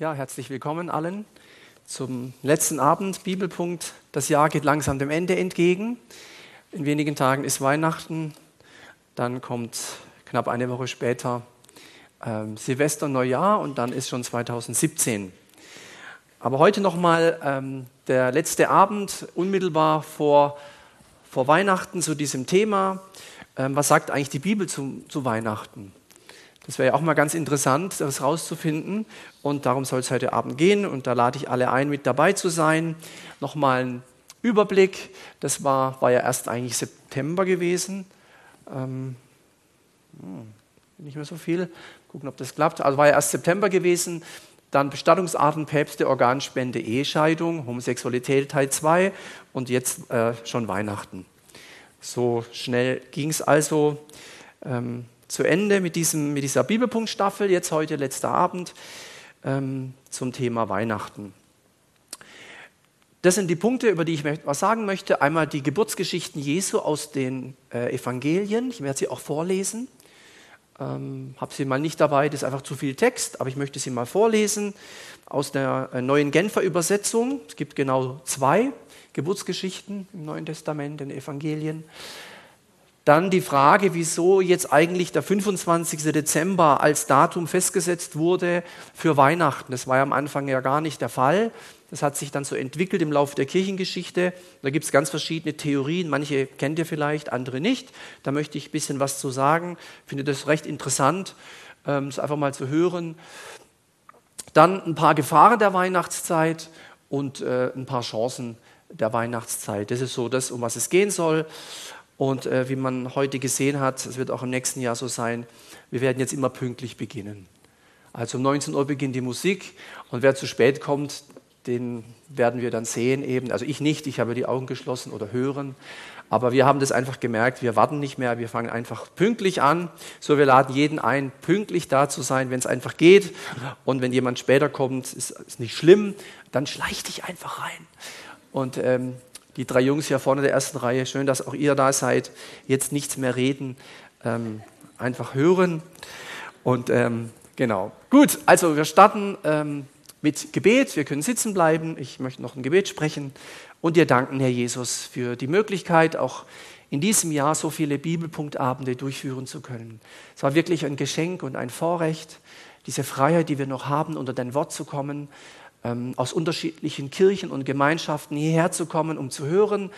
Ja, herzlich willkommen allen zum letzten Abend, Bibelpunkt. Das Jahr geht langsam dem Ende entgegen. In wenigen Tagen ist Weihnachten, dann kommt knapp eine Woche später ähm, Silvester, Neujahr und dann ist schon 2017. Aber heute nochmal ähm, der letzte Abend, unmittelbar vor, vor Weihnachten zu diesem Thema. Ähm, was sagt eigentlich die Bibel zu, zu Weihnachten? Das wäre ja auch mal ganz interessant, das rauszufinden. Und darum soll es heute Abend gehen. Und da lade ich alle ein, mit dabei zu sein. Nochmal ein Überblick. Das war, war ja erst eigentlich September gewesen. Ähm, hm, nicht mehr so viel. Gucken, ob das klappt. Also war ja erst September gewesen. Dann Bestattungsarten, Päpste, Organspende, Ehescheidung, Homosexualität Teil 2 und jetzt äh, schon Weihnachten. So schnell ging es also. Ähm, zu Ende mit, diesem, mit dieser Bibelpunktstaffel, jetzt heute letzter Abend, ähm, zum Thema Weihnachten. Das sind die Punkte, über die ich was sagen möchte. Einmal die Geburtsgeschichten Jesu aus den äh, Evangelien. Ich werde sie auch vorlesen. Ähm, habe sie mal nicht dabei, das ist einfach zu viel Text, aber ich möchte sie mal vorlesen aus der äh, neuen Genfer Übersetzung. Es gibt genau zwei Geburtsgeschichten im Neuen Testament, in den Evangelien. Dann die Frage, wieso jetzt eigentlich der 25. Dezember als Datum festgesetzt wurde für Weihnachten. Das war ja am Anfang ja gar nicht der Fall. Das hat sich dann so entwickelt im Laufe der Kirchengeschichte. Da gibt es ganz verschiedene Theorien. Manche kennt ihr vielleicht, andere nicht. Da möchte ich ein bisschen was zu sagen. Ich finde das recht interessant, ähm, es einfach mal zu hören. Dann ein paar Gefahren der Weihnachtszeit und äh, ein paar Chancen der Weihnachtszeit. Das ist so das, um was es gehen soll. Und äh, wie man heute gesehen hat, es wird auch im nächsten Jahr so sein, wir werden jetzt immer pünktlich beginnen. Also um 19 Uhr beginnt die Musik und wer zu spät kommt, den werden wir dann sehen eben. Also ich nicht, ich habe die Augen geschlossen oder hören. Aber wir haben das einfach gemerkt, wir warten nicht mehr, wir fangen einfach pünktlich an. So, wir laden jeden ein, pünktlich da zu sein, wenn es einfach geht. Und wenn jemand später kommt, ist, ist nicht schlimm, dann schleich dich einfach rein. Und ähm, die drei Jungs hier vorne der ersten Reihe, schön, dass auch ihr da seid. Jetzt nichts mehr reden, ähm, einfach hören. Und ähm, genau. Gut, also wir starten ähm, mit Gebet. Wir können sitzen bleiben. Ich möchte noch ein Gebet sprechen und dir danken, Herr Jesus, für die Möglichkeit, auch in diesem Jahr so viele Bibelpunktabende durchführen zu können. Es war wirklich ein Geschenk und ein Vorrecht, diese Freiheit, die wir noch haben, unter dein Wort zu kommen ähm, aus unterschiedlichen Kirchen und Gemeinschaften hierher zu kommen, um zu hören,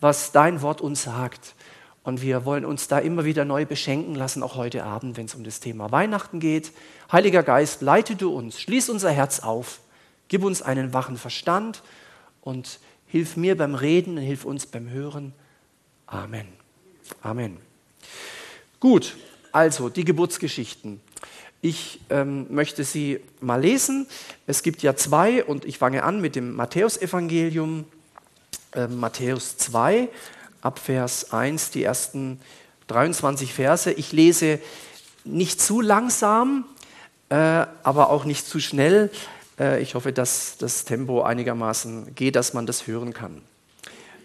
was dein Wort uns sagt. Und wir wollen uns da immer wieder neu beschenken lassen, auch heute Abend, wenn es um das Thema Weihnachten geht. Heiliger Geist, leite du uns, schließ unser Herz auf, gib uns einen wachen Verstand und hilf mir beim Reden und hilf uns beim Hören. Amen. Amen. Gut, also die Geburtsgeschichten. Ich ähm, möchte sie mal lesen. Es gibt ja zwei und ich fange an mit dem Matthäusevangelium, äh, Matthäus 2, ab Vers 1, die ersten 23 Verse. Ich lese nicht zu langsam, äh, aber auch nicht zu schnell. Äh, ich hoffe, dass das Tempo einigermaßen geht, dass man das hören kann.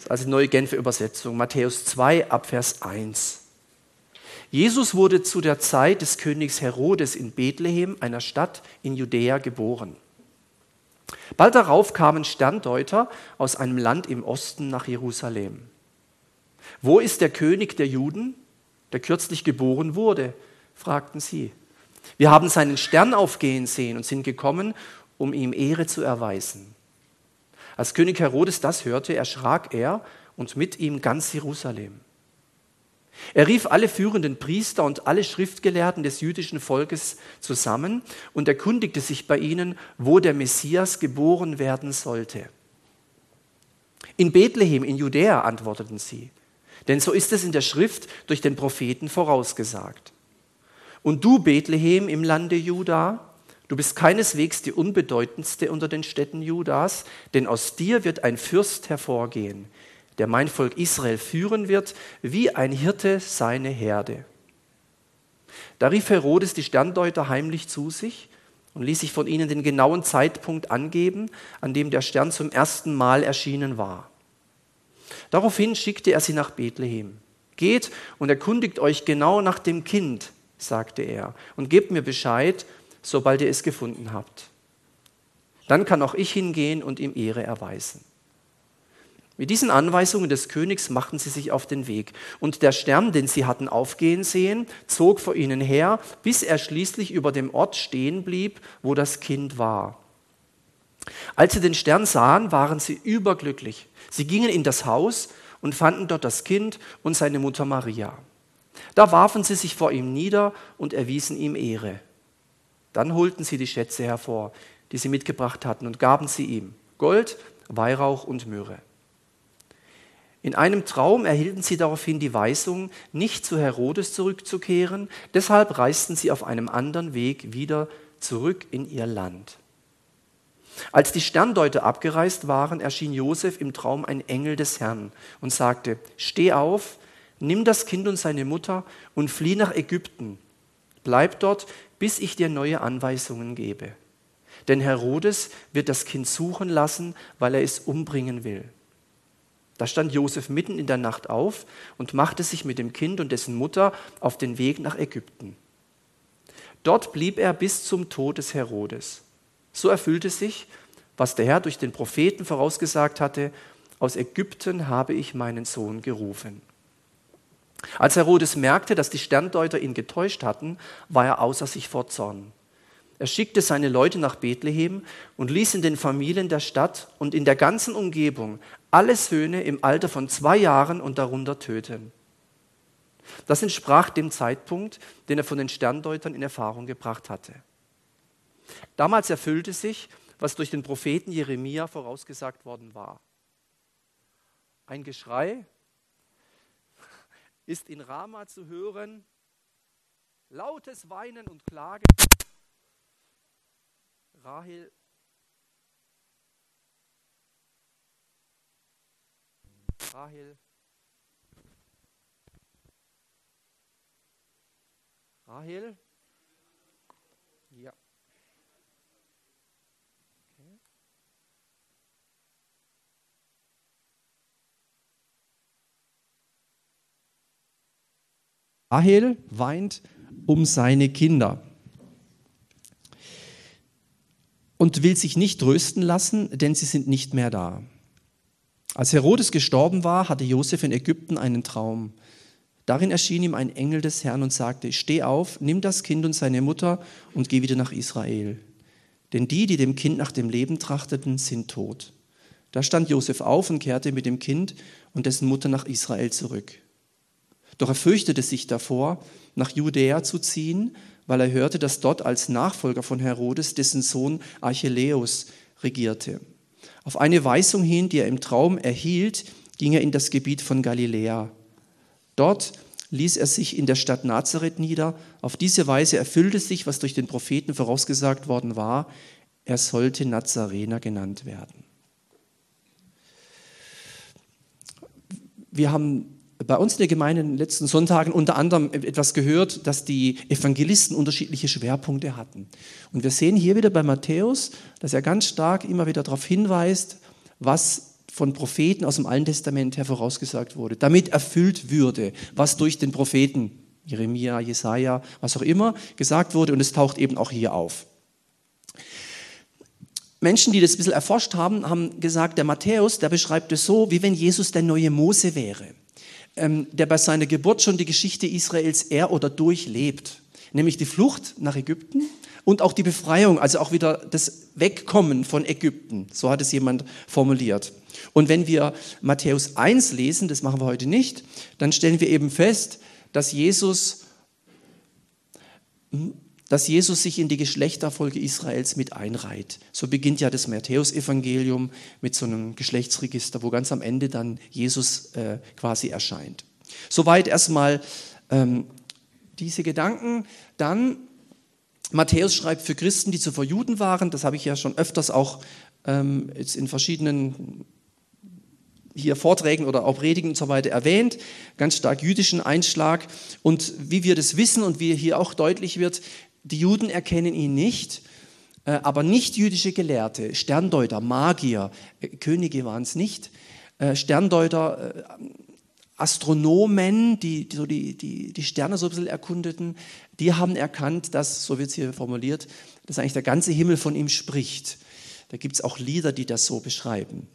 Also neue Genfer Übersetzung, Matthäus 2, ab Vers 1. Jesus wurde zu der Zeit des Königs Herodes in Bethlehem, einer Stadt in Judäa, geboren. Bald darauf kamen Sterndeuter aus einem Land im Osten nach Jerusalem. Wo ist der König der Juden, der kürzlich geboren wurde? fragten sie. Wir haben seinen Stern aufgehen sehen und sind gekommen, um ihm Ehre zu erweisen. Als König Herodes das hörte, erschrak er und mit ihm ganz Jerusalem. Er rief alle führenden Priester und alle Schriftgelehrten des jüdischen Volkes zusammen und erkundigte sich bei ihnen, wo der Messias geboren werden sollte. In Bethlehem in Judäa antworteten sie, denn so ist es in der Schrift durch den Propheten vorausgesagt. Und du, Bethlehem im Lande Juda, du bist keineswegs die unbedeutendste unter den Städten Judas, denn aus dir wird ein Fürst hervorgehen, der mein Volk Israel führen wird, wie ein Hirte seine Herde. Da rief Herodes die Sterndeuter heimlich zu sich und ließ sich von ihnen den genauen Zeitpunkt angeben, an dem der Stern zum ersten Mal erschienen war. Daraufhin schickte er sie nach Bethlehem. Geht und erkundigt euch genau nach dem Kind, sagte er, und gebt mir Bescheid, sobald ihr es gefunden habt. Dann kann auch ich hingehen und ihm Ehre erweisen. Mit diesen Anweisungen des Königs machten sie sich auf den Weg. Und der Stern, den sie hatten aufgehen sehen, zog vor ihnen her, bis er schließlich über dem Ort stehen blieb, wo das Kind war. Als sie den Stern sahen, waren sie überglücklich. Sie gingen in das Haus und fanden dort das Kind und seine Mutter Maria. Da warfen sie sich vor ihm nieder und erwiesen ihm Ehre. Dann holten sie die Schätze hervor, die sie mitgebracht hatten, und gaben sie ihm Gold, Weihrauch und Myrrhe. In einem Traum erhielten sie daraufhin die Weisung, nicht zu Herodes zurückzukehren, deshalb reisten sie auf einem anderen Weg wieder zurück in ihr Land. Als die Sterndeuter abgereist waren, erschien Josef im Traum ein Engel des Herrn und sagte: Steh auf, nimm das Kind und seine Mutter und flieh nach Ägypten. Bleib dort, bis ich dir neue Anweisungen gebe. Denn Herodes wird das Kind suchen lassen, weil er es umbringen will. Da stand Josef mitten in der Nacht auf und machte sich mit dem Kind und dessen Mutter auf den Weg nach Ägypten. Dort blieb er bis zum Tod des Herodes. So erfüllte sich, was der Herr durch den Propheten vorausgesagt hatte, aus Ägypten habe ich meinen Sohn gerufen. Als Herodes merkte, dass die Sterndeuter ihn getäuscht hatten, war er außer sich vor Zorn. Er schickte seine Leute nach Bethlehem und ließ in den Familien der Stadt und in der ganzen Umgebung alle Söhne im Alter von zwei Jahren und darunter töten. Das entsprach dem Zeitpunkt, den er von den Sterndeutern in Erfahrung gebracht hatte. Damals erfüllte sich, was durch den Propheten Jeremia vorausgesagt worden war. Ein Geschrei ist in Rama zu hören, lautes Weinen und Klagen. Rahel. Rahel. Rahel? Ja. Rahel weint um seine Kinder und will sich nicht trösten lassen, denn sie sind nicht mehr da. Als Herodes gestorben war, hatte Josef in Ägypten einen Traum. Darin erschien ihm ein Engel des Herrn und sagte, steh auf, nimm das Kind und seine Mutter und geh wieder nach Israel. Denn die, die dem Kind nach dem Leben trachteten, sind tot. Da stand Josef auf und kehrte mit dem Kind und dessen Mutter nach Israel zurück. Doch er fürchtete sich davor, nach Judäa zu ziehen, weil er hörte, dass dort als Nachfolger von Herodes dessen Sohn Archelaus regierte. Auf eine Weisung hin, die er im Traum erhielt, ging er in das Gebiet von Galiläa. Dort ließ er sich in der Stadt Nazareth nieder. Auf diese Weise erfüllte sich, was durch den Propheten vorausgesagt worden war, er sollte Nazarener genannt werden. Wir haben bei uns in der Gemeinde in den letzten Sonntagen unter anderem etwas gehört, dass die Evangelisten unterschiedliche Schwerpunkte hatten. Und wir sehen hier wieder bei Matthäus, dass er ganz stark immer wieder darauf hinweist, was von Propheten aus dem Alten Testament her vorausgesagt wurde, damit erfüllt würde, was durch den Propheten Jeremia, Jesaja, was auch immer gesagt wurde. Und es taucht eben auch hier auf. Menschen, die das ein bisschen erforscht haben, haben gesagt, der Matthäus, der beschreibt es so, wie wenn Jesus der neue Mose wäre der bei seiner Geburt schon die Geschichte Israels er oder durchlebt, nämlich die Flucht nach Ägypten und auch die Befreiung, also auch wieder das Wegkommen von Ägypten. So hat es jemand formuliert. Und wenn wir Matthäus 1 lesen, das machen wir heute nicht, dann stellen wir eben fest, dass Jesus hm, dass Jesus sich in die Geschlechterfolge Israels mit einreiht. So beginnt ja das Matthäusevangelium mit so einem Geschlechtsregister, wo ganz am Ende dann Jesus äh, quasi erscheint. Soweit erstmal ähm, diese Gedanken. Dann Matthäus schreibt für Christen, die zuvor Juden waren, das habe ich ja schon öfters auch ähm, jetzt in verschiedenen hier Vorträgen oder auch Predigen und so weiter erwähnt, ganz stark jüdischen Einschlag. Und wie wir das wissen und wie hier auch deutlich wird, die Juden erkennen ihn nicht, äh, aber nicht jüdische Gelehrte, Sterndeuter, Magier, äh, Könige waren es nicht, äh, Sterndeuter, Astronomen, die, die, so die, die, die Sterne so ein bisschen erkundeten, die haben erkannt, dass, so wird es hier formuliert, dass eigentlich der ganze Himmel von ihm spricht. Da gibt es auch Lieder, die das so beschreiben.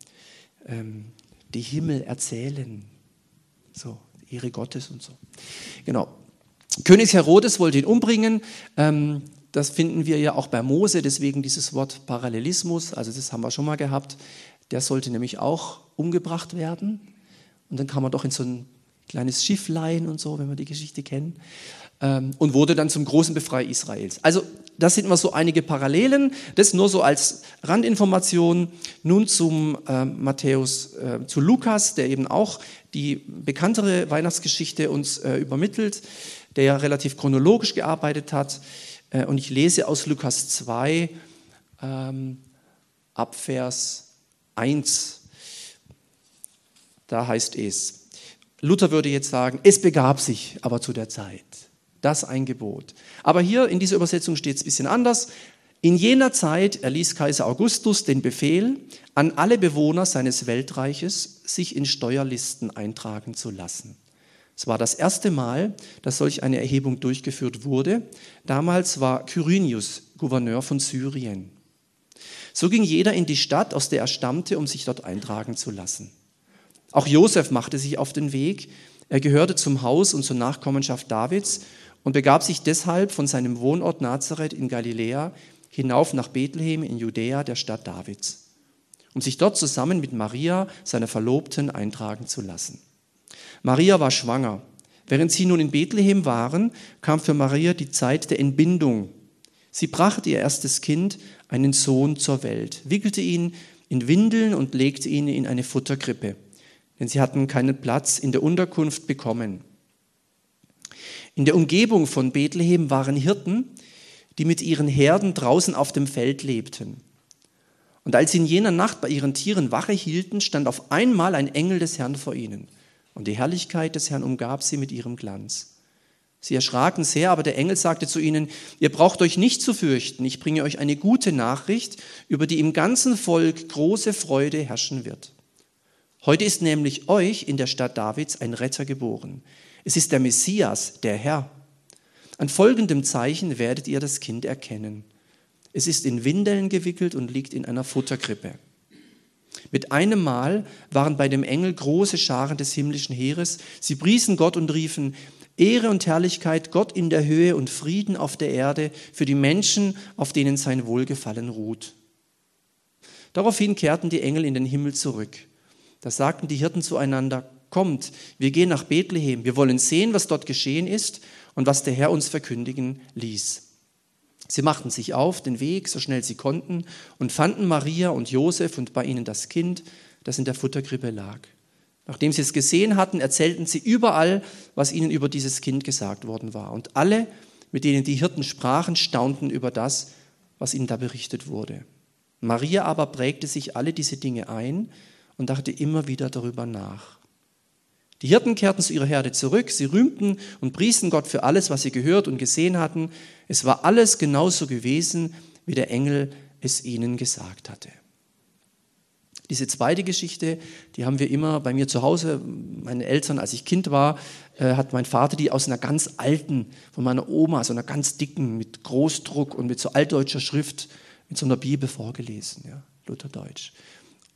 Ähm, die Himmel erzählen. So, Ehre Gottes und so. Genau. König Herodes wollte ihn umbringen. Ähm, das finden wir ja auch bei Mose, deswegen dieses Wort Parallelismus, also das haben wir schon mal gehabt. Der sollte nämlich auch umgebracht werden. Und dann kam er doch in so ein kleines Schifflein und so, wenn wir die Geschichte kennen. Ähm, und wurde dann zum großen Befreier Israels. Also das sind mal so einige Parallelen. Das nur so als Randinformation. Nun zum äh, Matthäus, äh, zu Lukas, der eben auch die bekanntere Weihnachtsgeschichte uns äh, übermittelt, der ja relativ chronologisch gearbeitet hat. Äh, und ich lese aus Lukas 2 ähm, ab Vers 1. Da heißt es, Luther würde jetzt sagen, es begab sich aber zu der Zeit. Das ein Gebot. Aber hier in dieser Übersetzung steht es ein bisschen anders. In jener Zeit erließ Kaiser Augustus den Befehl an alle Bewohner seines Weltreiches, sich in Steuerlisten eintragen zu lassen. Es war das erste Mal, dass solch eine Erhebung durchgeführt wurde. Damals war Quirinius Gouverneur von Syrien. So ging jeder in die Stadt, aus der er stammte, um sich dort eintragen zu lassen. Auch Josef machte sich auf den Weg. Er gehörte zum Haus und zur Nachkommenschaft Davids und begab sich deshalb von seinem Wohnort Nazareth in Galiläa hinauf nach Bethlehem in Judäa, der Stadt Davids, um sich dort zusammen mit Maria, seiner Verlobten, eintragen zu lassen. Maria war schwanger. Während sie nun in Bethlehem waren, kam für Maria die Zeit der Entbindung. Sie brachte ihr erstes Kind, einen Sohn, zur Welt, wickelte ihn in Windeln und legte ihn in eine Futterkrippe, denn sie hatten keinen Platz in der Unterkunft bekommen. In der Umgebung von Bethlehem waren Hirten, die mit ihren Herden draußen auf dem Feld lebten. Und als sie in jener Nacht bei ihren Tieren Wache hielten, stand auf einmal ein Engel des Herrn vor ihnen und die Herrlichkeit des Herrn umgab sie mit ihrem Glanz. Sie erschraken sehr, aber der Engel sagte zu ihnen, ihr braucht euch nicht zu fürchten, ich bringe euch eine gute Nachricht, über die im ganzen Volk große Freude herrschen wird. Heute ist nämlich euch in der Stadt Davids ein Retter geboren. Es ist der Messias, der Herr. An folgendem Zeichen werdet ihr das Kind erkennen. Es ist in Windeln gewickelt und liegt in einer Futterkrippe. Mit einem Mal waren bei dem Engel große Scharen des himmlischen Heeres. Sie priesen Gott und riefen, Ehre und Herrlichkeit Gott in der Höhe und Frieden auf der Erde für die Menschen, auf denen sein Wohlgefallen ruht. Daraufhin kehrten die Engel in den Himmel zurück. Da sagten die Hirten zueinander, kommt, wir gehen nach Bethlehem, wir wollen sehen, was dort geschehen ist und was der Herr uns verkündigen ließ. Sie machten sich auf den Weg, so schnell sie konnten, und fanden Maria und Josef und bei ihnen das Kind, das in der Futterkrippe lag. Nachdem sie es gesehen hatten, erzählten sie überall, was ihnen über dieses Kind gesagt worden war. Und alle, mit denen die Hirten sprachen, staunten über das, was ihnen da berichtet wurde. Maria aber prägte sich alle diese Dinge ein und dachte immer wieder darüber nach. Die Hirten kehrten zu ihrer Herde zurück, sie rühmten und priesen Gott für alles, was sie gehört und gesehen hatten. Es war alles genauso gewesen, wie der Engel es ihnen gesagt hatte. Diese zweite Geschichte, die haben wir immer bei mir zu Hause. Meine Eltern, als ich Kind war, äh, hat mein Vater die aus einer ganz alten, von meiner Oma, so einer ganz dicken, mit Großdruck und mit so altdeutscher Schrift, mit so einer Bibel vorgelesen, ja, Lutherdeutsch.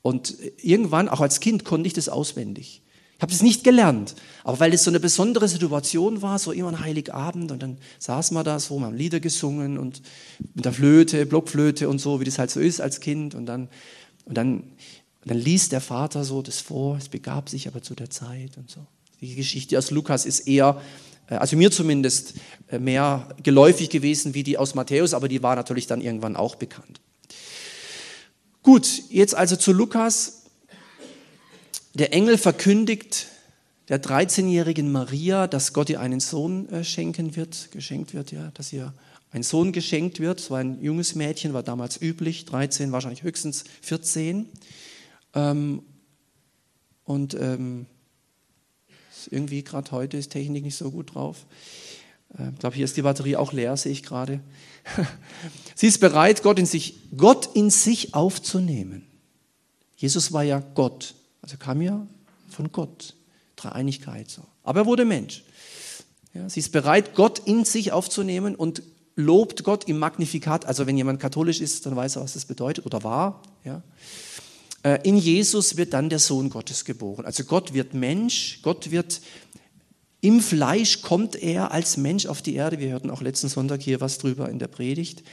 Und irgendwann, auch als Kind, konnte ich das auswendig. Habe es nicht gelernt, aber weil es so eine besondere Situation war, so immer ein Heiligabend und dann saß man da so, wir haben Lieder gesungen und mit der Flöte, Blockflöte und so, wie das halt so ist als Kind und dann, und dann, und dann liest der Vater so das vor, es begab sich aber zu der Zeit und so. Die Geschichte aus Lukas ist eher, äh, also mir zumindest, äh, mehr geläufig gewesen wie die aus Matthäus, aber die war natürlich dann irgendwann auch bekannt. Gut, jetzt also zu Lukas. Der Engel verkündigt der 13-jährigen Maria, dass Gott ihr einen Sohn äh, schenken wird, geschenkt wird, ja, dass ihr ein Sohn geschenkt wird. So ein junges Mädchen war damals üblich, 13, wahrscheinlich höchstens 14. Ähm, und ähm, irgendwie gerade heute ist Technik nicht so gut drauf. Äh, ich glaube, hier ist die Batterie auch leer, sehe ich gerade. Sie ist bereit, Gott in sich, Gott in sich aufzunehmen. Jesus war ja Gott. Also kam ja von Gott. Dreieinigkeit so. Aber er wurde Mensch. Ja, sie ist bereit, Gott in sich aufzunehmen und lobt Gott im Magnifikat. Also wenn jemand katholisch ist, dann weiß er, was das bedeutet oder war. Ja. Äh, in Jesus wird dann der Sohn Gottes geboren. Also Gott wird Mensch, Gott wird im Fleisch kommt er als Mensch auf die Erde. Wir hörten auch letzten Sonntag hier was drüber in der Predigt.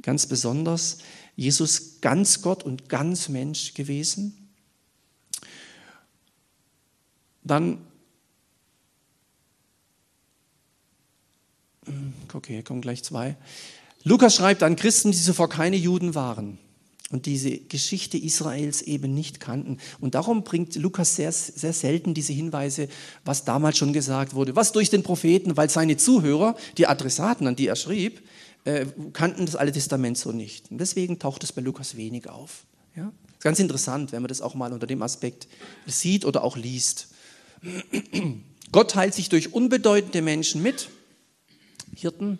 Ganz besonders. Jesus ganz Gott und ganz Mensch gewesen. Dann, okay, hier kommen gleich zwei. Lukas schreibt an Christen, die zuvor keine Juden waren und diese Geschichte Israels eben nicht kannten. Und darum bringt Lukas sehr, sehr selten diese Hinweise, was damals schon gesagt wurde, was durch den Propheten, weil seine Zuhörer, die Adressaten, an die er schrieb, äh, kannten das Alte Testament so nicht. Und deswegen taucht es bei Lukas wenig auf. Ja? Das ist ganz interessant, wenn man das auch mal unter dem Aspekt sieht oder auch liest. Gott teilt sich durch unbedeutende Menschen mit, Hirten,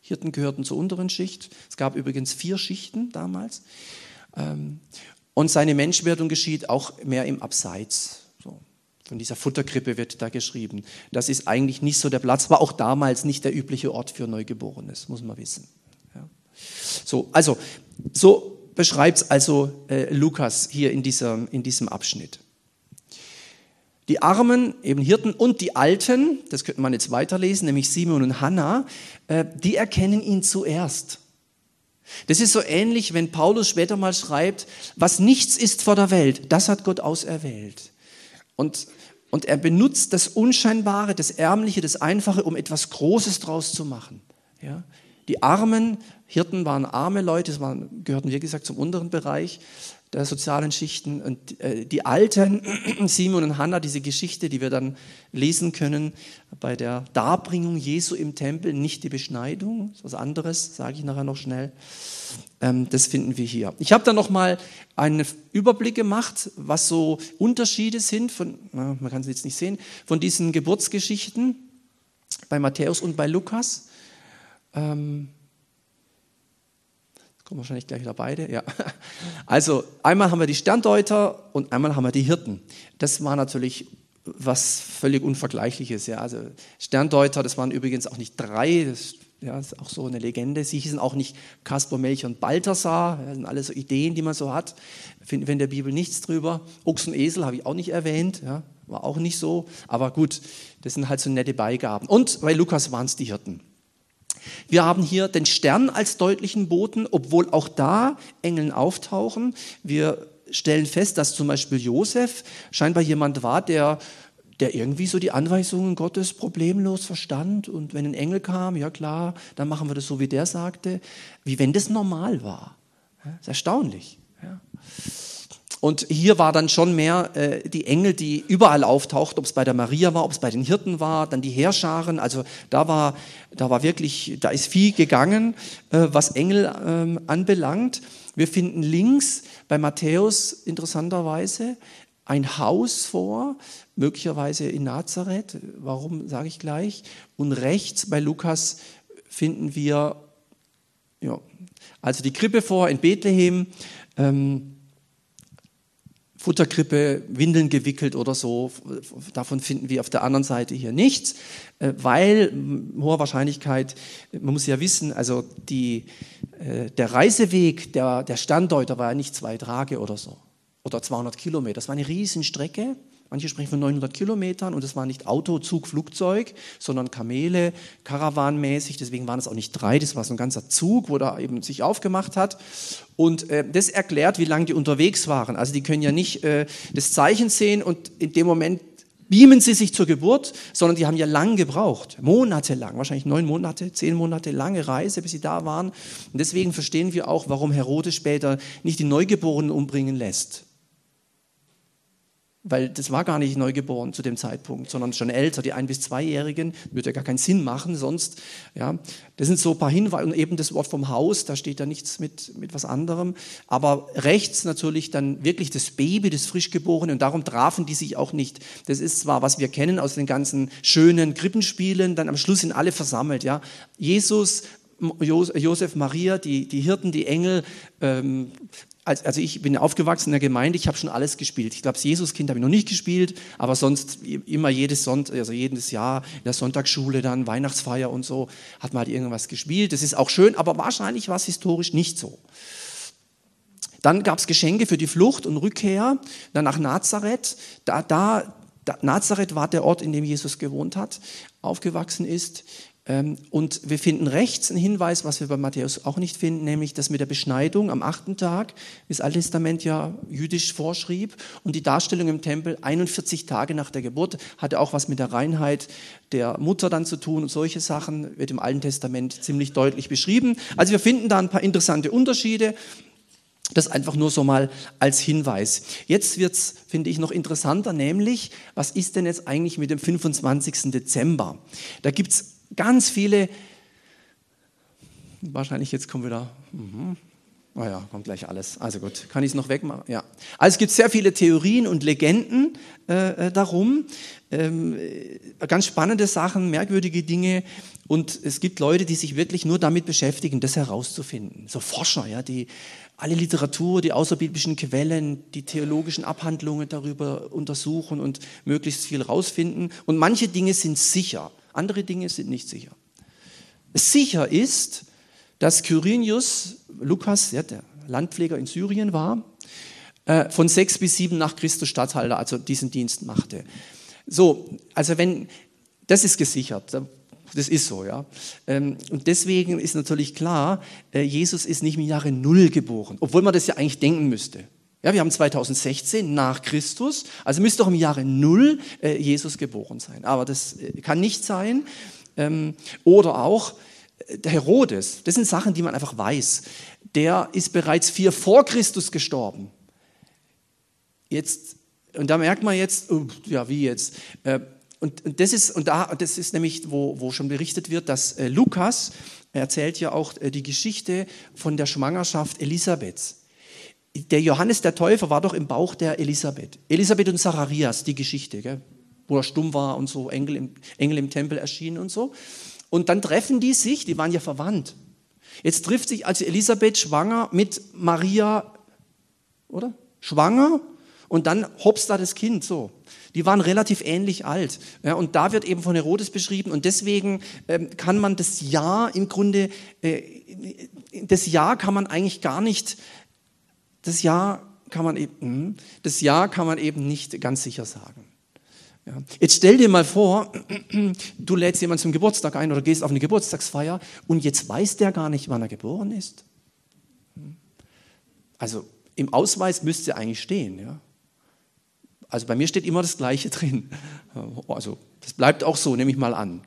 Hirten gehörten zur unteren Schicht. Es gab übrigens vier Schichten damals. Ähm, und seine Menschwerdung geschieht auch mehr im Abseits. Von dieser Futterkrippe wird da geschrieben. Das ist eigentlich nicht so der Platz, war auch damals nicht der übliche Ort für Neugeborenes, muss man wissen. Ja. So, also, so beschreibt es also äh, Lukas hier in, dieser, in diesem Abschnitt. Die Armen, eben Hirten und die Alten, das könnte man jetzt weiterlesen, nämlich Simon und Hannah, äh, die erkennen ihn zuerst. Das ist so ähnlich, wenn Paulus später mal schreibt, was nichts ist vor der Welt, das hat Gott auserwählt. Und, und er benutzt das Unscheinbare, das Ärmliche, das Einfache, um etwas Großes draus zu machen. Ja? Die Armen, Hirten waren arme Leute, das waren, gehörten wie gesagt zum unteren Bereich der sozialen Schichten. Und äh, die Alten, Simon und Hannah, diese Geschichte, die wir dann lesen können bei der Darbringung Jesu im Tempel, nicht die Beschneidung, was anderes, sage ich nachher noch schnell. Ähm, das finden wir hier. Ich habe dann noch mal einen Überblick gemacht, was so Unterschiede sind von, man kann es jetzt nicht sehen, von diesen Geburtsgeschichten bei Matthäus und bei Lukas. Ähm, Kommen wahrscheinlich gleich wieder beide. Ja. Also einmal haben wir die Sterndeuter und einmal haben wir die Hirten. Das war natürlich was völlig Unvergleichliches. Ja. Also Sterndeuter, das waren übrigens auch nicht drei, das ja, ist auch so eine Legende. Sie hießen auch nicht Kaspar, Melchior und Balthasar. Das sind alles so Ideen, die man so hat. Finden wir in der Bibel nichts drüber. Ochs und Esel habe ich auch nicht erwähnt. Ja, war auch nicht so. Aber gut, das sind halt so nette Beigaben. Und bei Lukas waren es die Hirten. Wir haben hier den Stern als deutlichen Boten, obwohl auch da Engeln auftauchen. Wir stellen fest, dass zum Beispiel Josef scheinbar jemand war, der, der irgendwie so die Anweisungen Gottes problemlos verstand. Und wenn ein Engel kam, ja klar, dann machen wir das so, wie der sagte, wie wenn das normal war. Das ist erstaunlich. Ja. Und hier war dann schon mehr äh, die Engel, die überall auftaucht, ob es bei der Maria war, ob es bei den Hirten war, dann die Heerscharen. Also da war, da war wirklich, da ist viel gegangen, äh, was Engel ähm, anbelangt. Wir finden links bei Matthäus interessanterweise ein Haus vor, möglicherweise in Nazareth. Warum sage ich gleich? Und rechts bei Lukas finden wir ja, also die Krippe vor in Bethlehem. Ähm, Futterkrippe, Windeln gewickelt oder so. Davon finden wir auf der anderen Seite hier nichts, äh, weil hoher Wahrscheinlichkeit, man muss ja wissen, also die, äh, der Reiseweg der, der Standdeuter war ja nicht zwei Tage oder so oder 200 Kilometer. Das war eine Riesenstrecke. Manche sprechen von 900 Kilometern und es war nicht Auto, Zug, Flugzeug, sondern Kamele, Karawanmäßig. Deswegen waren es auch nicht drei, das war so ein ganzer Zug, wo da eben sich aufgemacht hat. Und äh, das erklärt, wie lange die unterwegs waren. Also die können ja nicht äh, das Zeichen sehen und in dem Moment beamen sie sich zur Geburt, sondern die haben ja lang gebraucht, monatelang, wahrscheinlich neun Monate, zehn Monate, lange Reise, bis sie da waren. Und deswegen verstehen wir auch, warum Herodes später nicht die Neugeborenen umbringen lässt weil das war gar nicht neugeboren zu dem Zeitpunkt, sondern schon älter, die ein- bis zweijährigen, würde ja gar keinen Sinn machen sonst. Ja, das sind so ein paar Hinweise und eben das Wort vom Haus, da steht ja nichts mit, mit was anderem. Aber rechts natürlich dann wirklich das Baby, das Frischgeborene und darum trafen die sich auch nicht. Das ist zwar, was wir kennen aus den ganzen schönen Krippenspielen, dann am Schluss sind alle versammelt. Ja, Jesus, Josef, Maria, die, die Hirten, die Engel, ähm, also ich bin aufgewachsen in der Gemeinde, ich habe schon alles gespielt. Ich glaube, das Jesuskind habe ich noch nicht gespielt, aber sonst immer jedes Sonntag, also jedes Jahr in der Sonntagsschule dann, Weihnachtsfeier und so, hat man halt irgendwas gespielt. Das ist auch schön, aber wahrscheinlich war es historisch nicht so. Dann gab es Geschenke für die Flucht und Rückkehr, dann nach Nazareth. Da, da, da, Nazareth war der Ort, in dem Jesus gewohnt hat, aufgewachsen ist. Ähm, und wir finden rechts einen Hinweis, was wir bei Matthäus auch nicht finden, nämlich das mit der Beschneidung am achten Tag, wie das Alte Testament ja jüdisch vorschrieb. Und die Darstellung im Tempel 41 Tage nach der Geburt hatte auch was mit der Reinheit der Mutter dann zu tun und solche Sachen wird im Alten Testament ziemlich deutlich beschrieben. Also wir finden da ein paar interessante Unterschiede. Das einfach nur so mal als Hinweis. Jetzt wird's, finde ich, noch interessanter, nämlich, was ist denn jetzt eigentlich mit dem 25. Dezember? Da gibt's ganz viele, wahrscheinlich jetzt kommen wieder, mhm. Oh ja, kommt gleich alles. Also gut, kann ich es noch wegmachen? Ja. Also es gibt sehr viele Theorien und Legenden äh, äh, darum. Ähm, äh, ganz spannende Sachen, merkwürdige Dinge. Und es gibt Leute, die sich wirklich nur damit beschäftigen, das herauszufinden. So Forscher, ja, die alle Literatur, die außerbiblischen Quellen, die theologischen Abhandlungen darüber untersuchen und möglichst viel rausfinden. Und manche Dinge sind sicher. Andere Dinge sind nicht sicher. Sicher ist, dass Quirinius, Lukas, ja, der Landpfleger in Syrien war, äh, von sechs bis sieben nach Christus Statthalter, also diesen Dienst machte. So, also wenn, das ist gesichert, das ist so, ja. Ähm, und deswegen ist natürlich klar, äh, Jesus ist nicht im Jahre Null geboren, obwohl man das ja eigentlich denken müsste. Ja, wir haben 2016 nach Christus, also müsste doch im Jahre Null äh, Jesus geboren sein. Aber das äh, kann nicht sein. Ähm, oder auch äh, der Herodes, das sind Sachen, die man einfach weiß. Der ist bereits vier vor Christus gestorben. Jetzt, und da merkt man jetzt, oh, ja, wie jetzt? Äh, und, und, das ist, und da, das ist nämlich, wo, wo schon berichtet wird, dass äh, Lukas erzählt ja auch äh, die Geschichte von der Schwangerschaft Elisabeths der Johannes der Täufer war doch im Bauch der Elisabeth. Elisabeth und Zacharias, die Geschichte, gell? wo er stumm war und so, Engel im, Engel im Tempel erschienen und so. Und dann treffen die sich, die waren ja verwandt. Jetzt trifft sich also Elisabeth schwanger mit Maria, oder? Schwanger und dann hops da das Kind so. Die waren relativ ähnlich alt. Ja, und da wird eben von Herodes beschrieben und deswegen ähm, kann man das Jahr im Grunde, äh, das Jahr kann man eigentlich gar nicht das Ja kann man eben, hm, das ja kann man eben nicht ganz sicher sagen. Ja. Jetzt stell dir mal vor, du lädst jemanden zum Geburtstag ein oder gehst auf eine Geburtstagsfeier und jetzt weiß der gar nicht, wann er geboren ist. Hm. Also im Ausweis müsste eigentlich stehen. Ja. Also bei mir steht immer das Gleiche drin. Also das bleibt auch so, nehme ich mal an.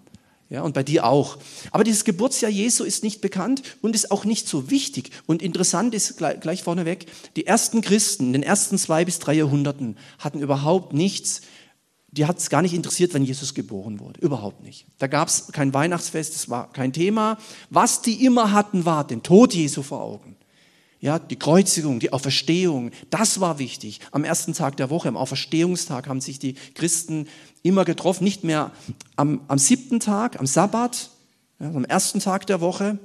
Ja, und bei dir auch. Aber dieses Geburtsjahr Jesu ist nicht bekannt und ist auch nicht so wichtig. Und interessant ist gleich, gleich vorneweg, die ersten Christen in den ersten zwei bis drei Jahrhunderten hatten überhaupt nichts, die hat es gar nicht interessiert, wenn Jesus geboren wurde. Überhaupt nicht. Da gab es kein Weihnachtsfest, das war kein Thema. Was die immer hatten, war den Tod Jesu vor Augen. Ja, die Kreuzigung, die Auferstehung, das war wichtig. Am ersten Tag der Woche, am Auferstehungstag, haben sich die Christen immer getroffen, nicht mehr am, am siebten Tag, am Sabbat, ja, am ersten Tag der Woche.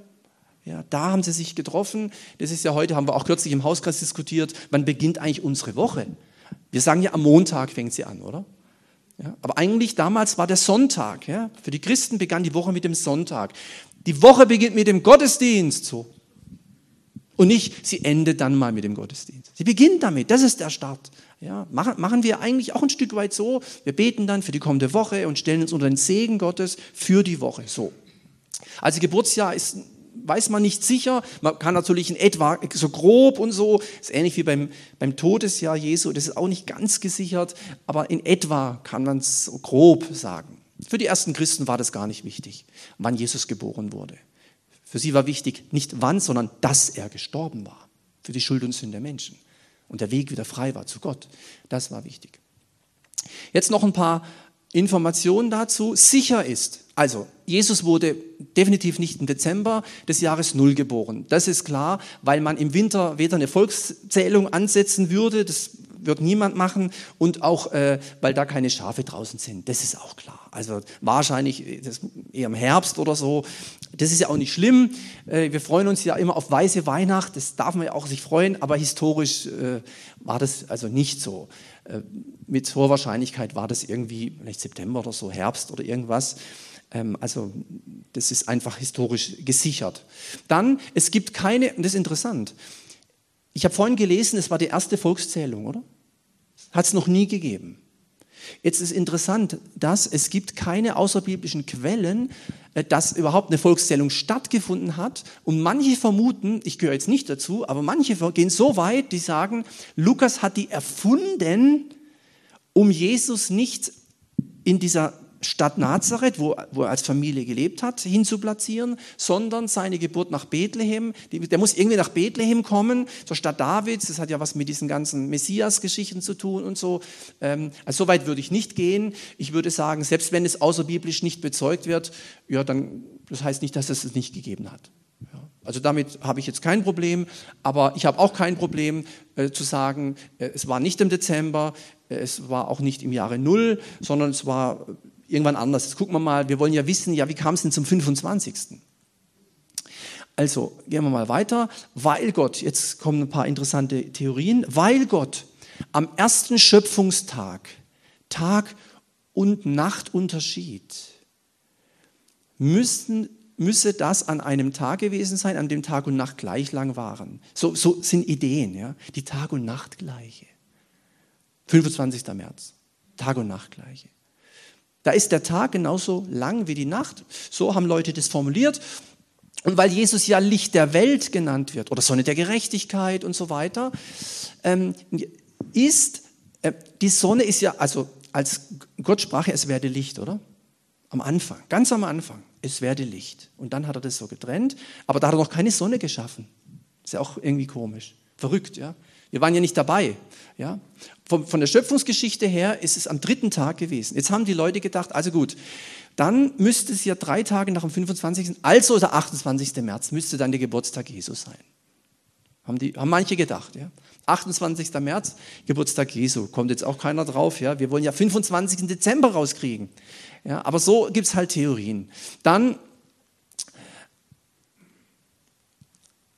Ja, da haben sie sich getroffen. Das ist ja heute, haben wir auch kürzlich im Hauskreis diskutiert, wann beginnt eigentlich unsere Woche? Wir sagen ja, am Montag fängt sie an, oder? Ja, aber eigentlich damals war der Sonntag. Ja? Für die Christen begann die Woche mit dem Sonntag. Die Woche beginnt mit dem Gottesdienst. So. Und nicht, sie endet dann mal mit dem Gottesdienst. Sie beginnt damit, das ist der Start. Ja, machen, wir eigentlich auch ein Stück weit so. Wir beten dann für die kommende Woche und stellen uns unter den Segen Gottes für die Woche. So. Also Geburtsjahr ist, weiß man nicht sicher. Man kann natürlich in etwa so grob und so, ist ähnlich wie beim, beim Todesjahr Jesu, das ist auch nicht ganz gesichert, aber in etwa kann man es so grob sagen. Für die ersten Christen war das gar nicht wichtig, wann Jesus geboren wurde. Für sie war wichtig nicht wann, sondern dass er gestorben war für die Schuld und Sünde der Menschen und der Weg wieder frei war zu Gott. Das war wichtig. Jetzt noch ein paar Informationen dazu. Sicher ist, also Jesus wurde definitiv nicht im Dezember des Jahres Null geboren. Das ist klar, weil man im Winter weder eine Volkszählung ansetzen würde, das wird niemand machen. Und auch, äh, weil da keine Schafe draußen sind. Das ist auch klar. Also wahrscheinlich eher im Herbst oder so. Das ist ja auch nicht schlimm. Äh, wir freuen uns ja immer auf weiße Weihnacht. Das darf man ja auch sich freuen. Aber historisch äh, war das also nicht so. Äh, mit hoher Wahrscheinlichkeit war das irgendwie vielleicht September oder so, Herbst oder irgendwas. Ähm, also das ist einfach historisch gesichert. Dann, es gibt keine, und das ist interessant, ich habe vorhin gelesen, es war die erste Volkszählung, oder? Hat es noch nie gegeben. Jetzt ist interessant, dass es gibt keine außerbiblischen Quellen, äh, dass überhaupt eine Volkszählung stattgefunden hat. Und manche vermuten, ich gehöre jetzt nicht dazu, aber manche gehen so weit, die sagen, Lukas hat die erfunden, um Jesus nicht in dieser Stadt Nazareth, wo, wo er als Familie gelebt hat, hinzuplatzieren, sondern seine Geburt nach Bethlehem. Der muss irgendwie nach Bethlehem kommen, zur Stadt Davids. Das hat ja was mit diesen ganzen Messias-Geschichten zu tun und so. Ähm, also so weit würde ich nicht gehen. Ich würde sagen, selbst wenn es außerbiblisch nicht bezeugt wird, ja, dann das heißt nicht, dass es es nicht gegeben hat. Also damit habe ich jetzt kein Problem, aber ich habe auch kein Problem äh, zu sagen, äh, es war nicht im Dezember, äh, es war auch nicht im Jahre Null, sondern es war irgendwann anders. Jetzt gucken wir mal, wir wollen ja wissen, ja, wie kam es denn zum 25. Also gehen wir mal weiter. Weil Gott, jetzt kommen ein paar interessante Theorien, weil Gott am ersten Schöpfungstag Tag und Nacht unterschied, müssen, müsse das an einem Tag gewesen sein, an dem Tag und Nacht gleich lang waren. So, so sind Ideen, ja? die Tag und Nacht gleiche. 25. März, Tag und Nacht gleiche. Da ist der Tag genauso lang wie die Nacht. So haben Leute das formuliert. Und weil Jesus ja Licht der Welt genannt wird oder Sonne der Gerechtigkeit und so weiter, ähm, ist, äh, die Sonne ist ja, also als Gott sprach, es werde Licht, oder? Am Anfang, ganz am Anfang, es werde Licht. Und dann hat er das so getrennt, aber da hat er noch keine Sonne geschaffen. Ist ja auch irgendwie komisch. Verrückt, ja. Wir waren ja nicht dabei. Ja? Von, von der Schöpfungsgeschichte her ist es am dritten Tag gewesen. Jetzt haben die Leute gedacht, also gut, dann müsste es ja drei Tage nach dem 25., also der 28. März, müsste dann der Geburtstag Jesus sein. Haben, die, haben manche gedacht. Ja? 28. März, Geburtstag Jesu. Kommt jetzt auch keiner drauf. Ja? Wir wollen ja 25. Dezember rauskriegen. Ja? Aber so gibt es halt Theorien. Dann.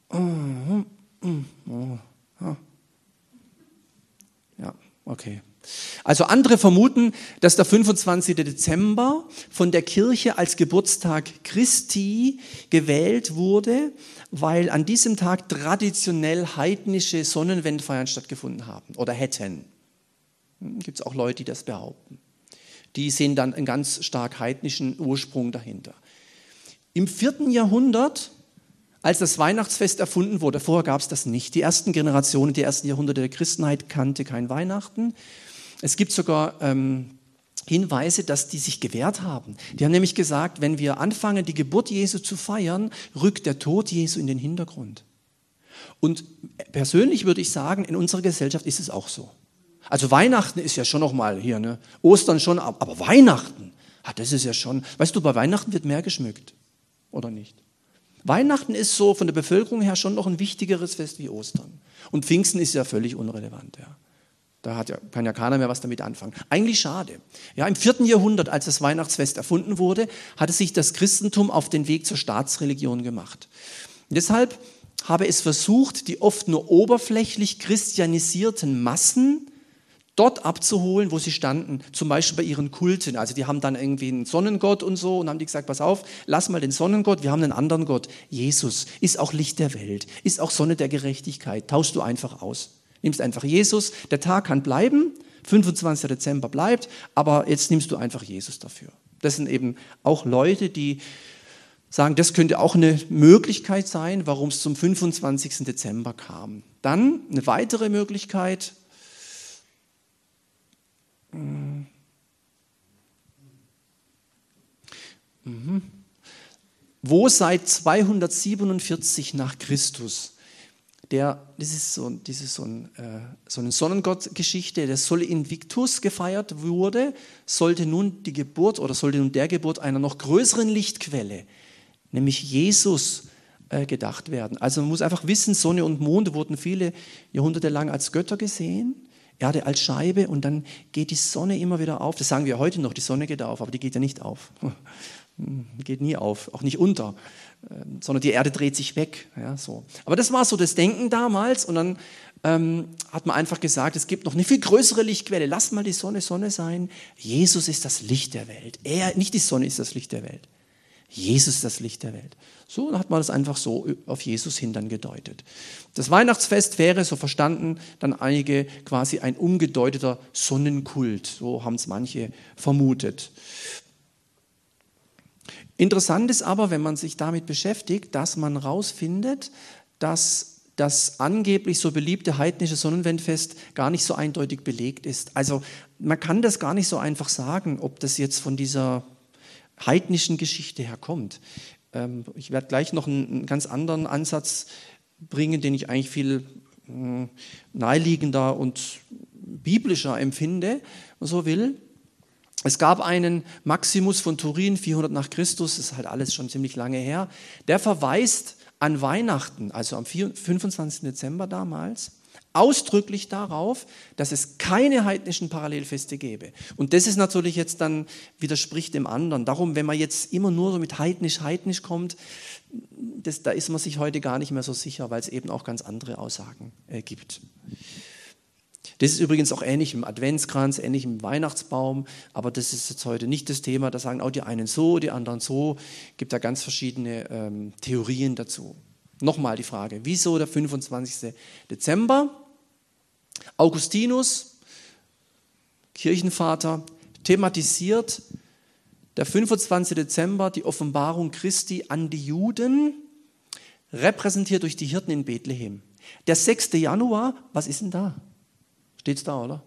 Oh, oh, oh, oh. Ja, okay. Also andere vermuten, dass der 25. Dezember von der Kirche als Geburtstag Christi gewählt wurde, weil an diesem Tag traditionell heidnische Sonnenwendfeiern stattgefunden haben oder hätten. Hm, Gibt es auch Leute, die das behaupten. Die sehen dann einen ganz stark heidnischen Ursprung dahinter. Im vierten Jahrhundert als das Weihnachtsfest erfunden wurde. Vorher gab es das nicht. Die ersten Generationen, die ersten Jahrhunderte der Christenheit kannte kein Weihnachten. Es gibt sogar ähm, Hinweise, dass die sich gewehrt haben. Die haben nämlich gesagt, wenn wir anfangen, die Geburt Jesu zu feiern, rückt der Tod Jesu in den Hintergrund. Und persönlich würde ich sagen, in unserer Gesellschaft ist es auch so. Also Weihnachten ist ja schon noch mal hier, ne? Ostern schon, aber Weihnachten, ah, das ist ja schon. Weißt du, bei Weihnachten wird mehr geschmückt, oder nicht? Weihnachten ist so von der Bevölkerung her schon noch ein wichtigeres Fest wie Ostern. Und Pfingsten ist ja völlig unrelevant. Ja. Da hat ja, kann ja keiner mehr was damit anfangen. Eigentlich schade. Ja, Im vierten Jahrhundert, als das Weihnachtsfest erfunden wurde, hatte sich das Christentum auf den Weg zur Staatsreligion gemacht. Deshalb habe es versucht, die oft nur oberflächlich christianisierten Massen dort abzuholen, wo sie standen, zum Beispiel bei ihren Kulten. Also die haben dann irgendwie einen Sonnengott und so und haben die gesagt, pass auf, lass mal den Sonnengott, wir haben einen anderen Gott. Jesus ist auch Licht der Welt, ist auch Sonne der Gerechtigkeit. Tauschst du einfach aus. Nimmst einfach Jesus, der Tag kann bleiben, 25. Dezember bleibt, aber jetzt nimmst du einfach Jesus dafür. Das sind eben auch Leute, die sagen, das könnte auch eine Möglichkeit sein, warum es zum 25. Dezember kam. Dann eine weitere Möglichkeit, Mhm. Wo seit 247 nach Christus der, das ist so, das ist so, ein, äh, so eine Sonnengott-Geschichte, der Sol Invictus gefeiert wurde, sollte nun die Geburt oder sollte nun der Geburt einer noch größeren Lichtquelle, nämlich Jesus, äh, gedacht werden. Also man muss einfach wissen, Sonne und Mond wurden viele Jahrhunderte lang als Götter gesehen Erde als Scheibe und dann geht die Sonne immer wieder auf. Das sagen wir heute noch, die Sonne geht auf, aber die geht ja nicht auf. Geht nie auf, auch nicht unter, ähm, sondern die Erde dreht sich weg. Ja, so. Aber das war so das Denken damals und dann ähm, hat man einfach gesagt, es gibt noch eine viel größere Lichtquelle. Lass mal die Sonne Sonne sein. Jesus ist das Licht der Welt. Er, nicht die Sonne ist das Licht der Welt. Jesus das Licht der Welt. So hat man das einfach so auf Jesus hin dann gedeutet. Das Weihnachtsfest wäre, so verstanden, dann einige quasi ein umgedeuteter Sonnenkult. So haben es manche vermutet. Interessant ist aber, wenn man sich damit beschäftigt, dass man herausfindet, dass das angeblich so beliebte heidnische Sonnenwendfest gar nicht so eindeutig belegt ist. Also man kann das gar nicht so einfach sagen, ob das jetzt von dieser heidnischen Geschichte herkommt. Ähm, ich werde gleich noch einen, ganz anderen Ansatz bringen, den ich eigentlich viel hm, naheliegender und biblischer empfinde, so will. Es gab einen Maximus von Turin, 400 nach Christus, das ist halt alles schon ziemlich lange her, der verweist an Weihnachten, also am 25. Dezember damals, ausdrücklich darauf, dass es keine heidnischen Parallelfeste gäbe. Und das ist natürlich jetzt dann, widerspricht dem anderen. Darum, wenn man jetzt immer nur so mit heidnisch, heidnisch kommt, das, da ist man sich heute gar nicht mehr so sicher, weil es eben auch ganz andere Aussagen äh, gibt. Das ist übrigens auch ähnlich im Adventskranz, ähnlich im Weihnachtsbaum, aber das ist jetzt heute nicht das Thema. Da sagen auch die einen so, die anderen so. Es gibt da ganz verschiedene ähm, Theorien dazu. Nochmal die Frage, wieso der 25. Dezember? Augustinus, Kirchenvater, thematisiert der 25. Dezember die Offenbarung Christi an die Juden, repräsentiert durch die Hirten in Bethlehem. Der 6. Januar, was ist denn da? Steht es da, oder?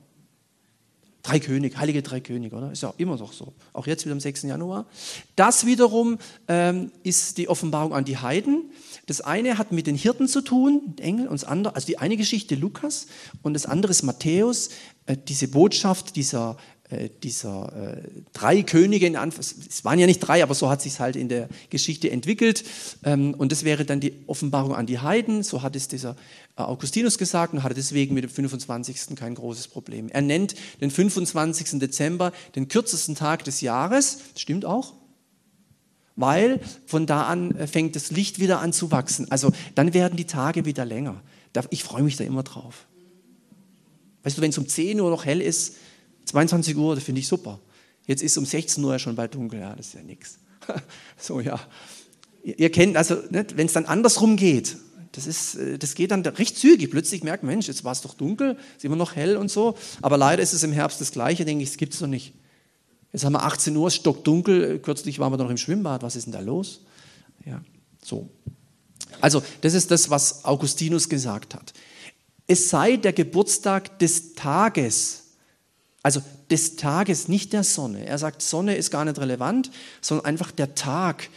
Drei König, heilige drei König, oder? Ist ja immer doch so. Auch jetzt wieder am 6. Januar. Das wiederum ähm, ist die Offenbarung an die Heiden. Das eine hat mit den Hirten zu tun, Engel, und das andere, also die eine Geschichte Lukas und das andere ist Matthäus, äh, diese Botschaft dieser dieser äh, drei Könige, in Anf es waren ja nicht drei, aber so hat sich halt in der Geschichte entwickelt. Ähm, und das wäre dann die Offenbarung an die Heiden, so hat es dieser äh, Augustinus gesagt und hatte deswegen mit dem 25. kein großes Problem. Er nennt den 25. Dezember den kürzesten Tag des Jahres, das stimmt auch, weil von da an äh, fängt das Licht wieder an zu wachsen. Also dann werden die Tage wieder länger. Ich freue mich da immer drauf. Weißt du, wenn es um 10 Uhr noch hell ist, 22 Uhr, das finde ich super. Jetzt ist um 16 Uhr schon bald dunkel, ja, das ist ja nichts. So, ja. Ihr kennt, also, ne, wenn es dann andersrum geht, das, ist, äh, das geht dann recht zügig. Plötzlich merkt Mensch, jetzt war es doch dunkel, ist immer noch hell und so. Aber leider ist es im Herbst das Gleiche, denke ich, es gibt es doch nicht. Jetzt haben wir 18 Uhr, stockdunkel, kürzlich waren wir noch im Schwimmbad, was ist denn da los? Ja, so. Also, das ist das, was Augustinus gesagt hat. Es sei der Geburtstag des Tages, also des Tages, nicht der Sonne. Er sagt, Sonne ist gar nicht relevant, sondern einfach der Tag.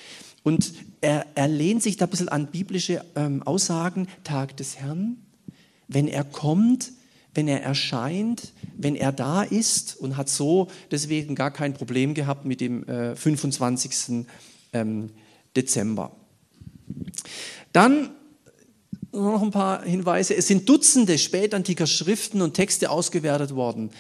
Und er, er lehnt sich da ein bisschen an biblische ähm, Aussagen, Tag des Herrn. Wenn er kommt, wenn er erscheint, wenn er da ist und hat so deswegen gar kein Problem gehabt mit dem äh, 25. Ähm, Dezember. Dann noch ein paar Hinweise. Es sind Dutzende spätantiker Schriften und Texte ausgewertet worden,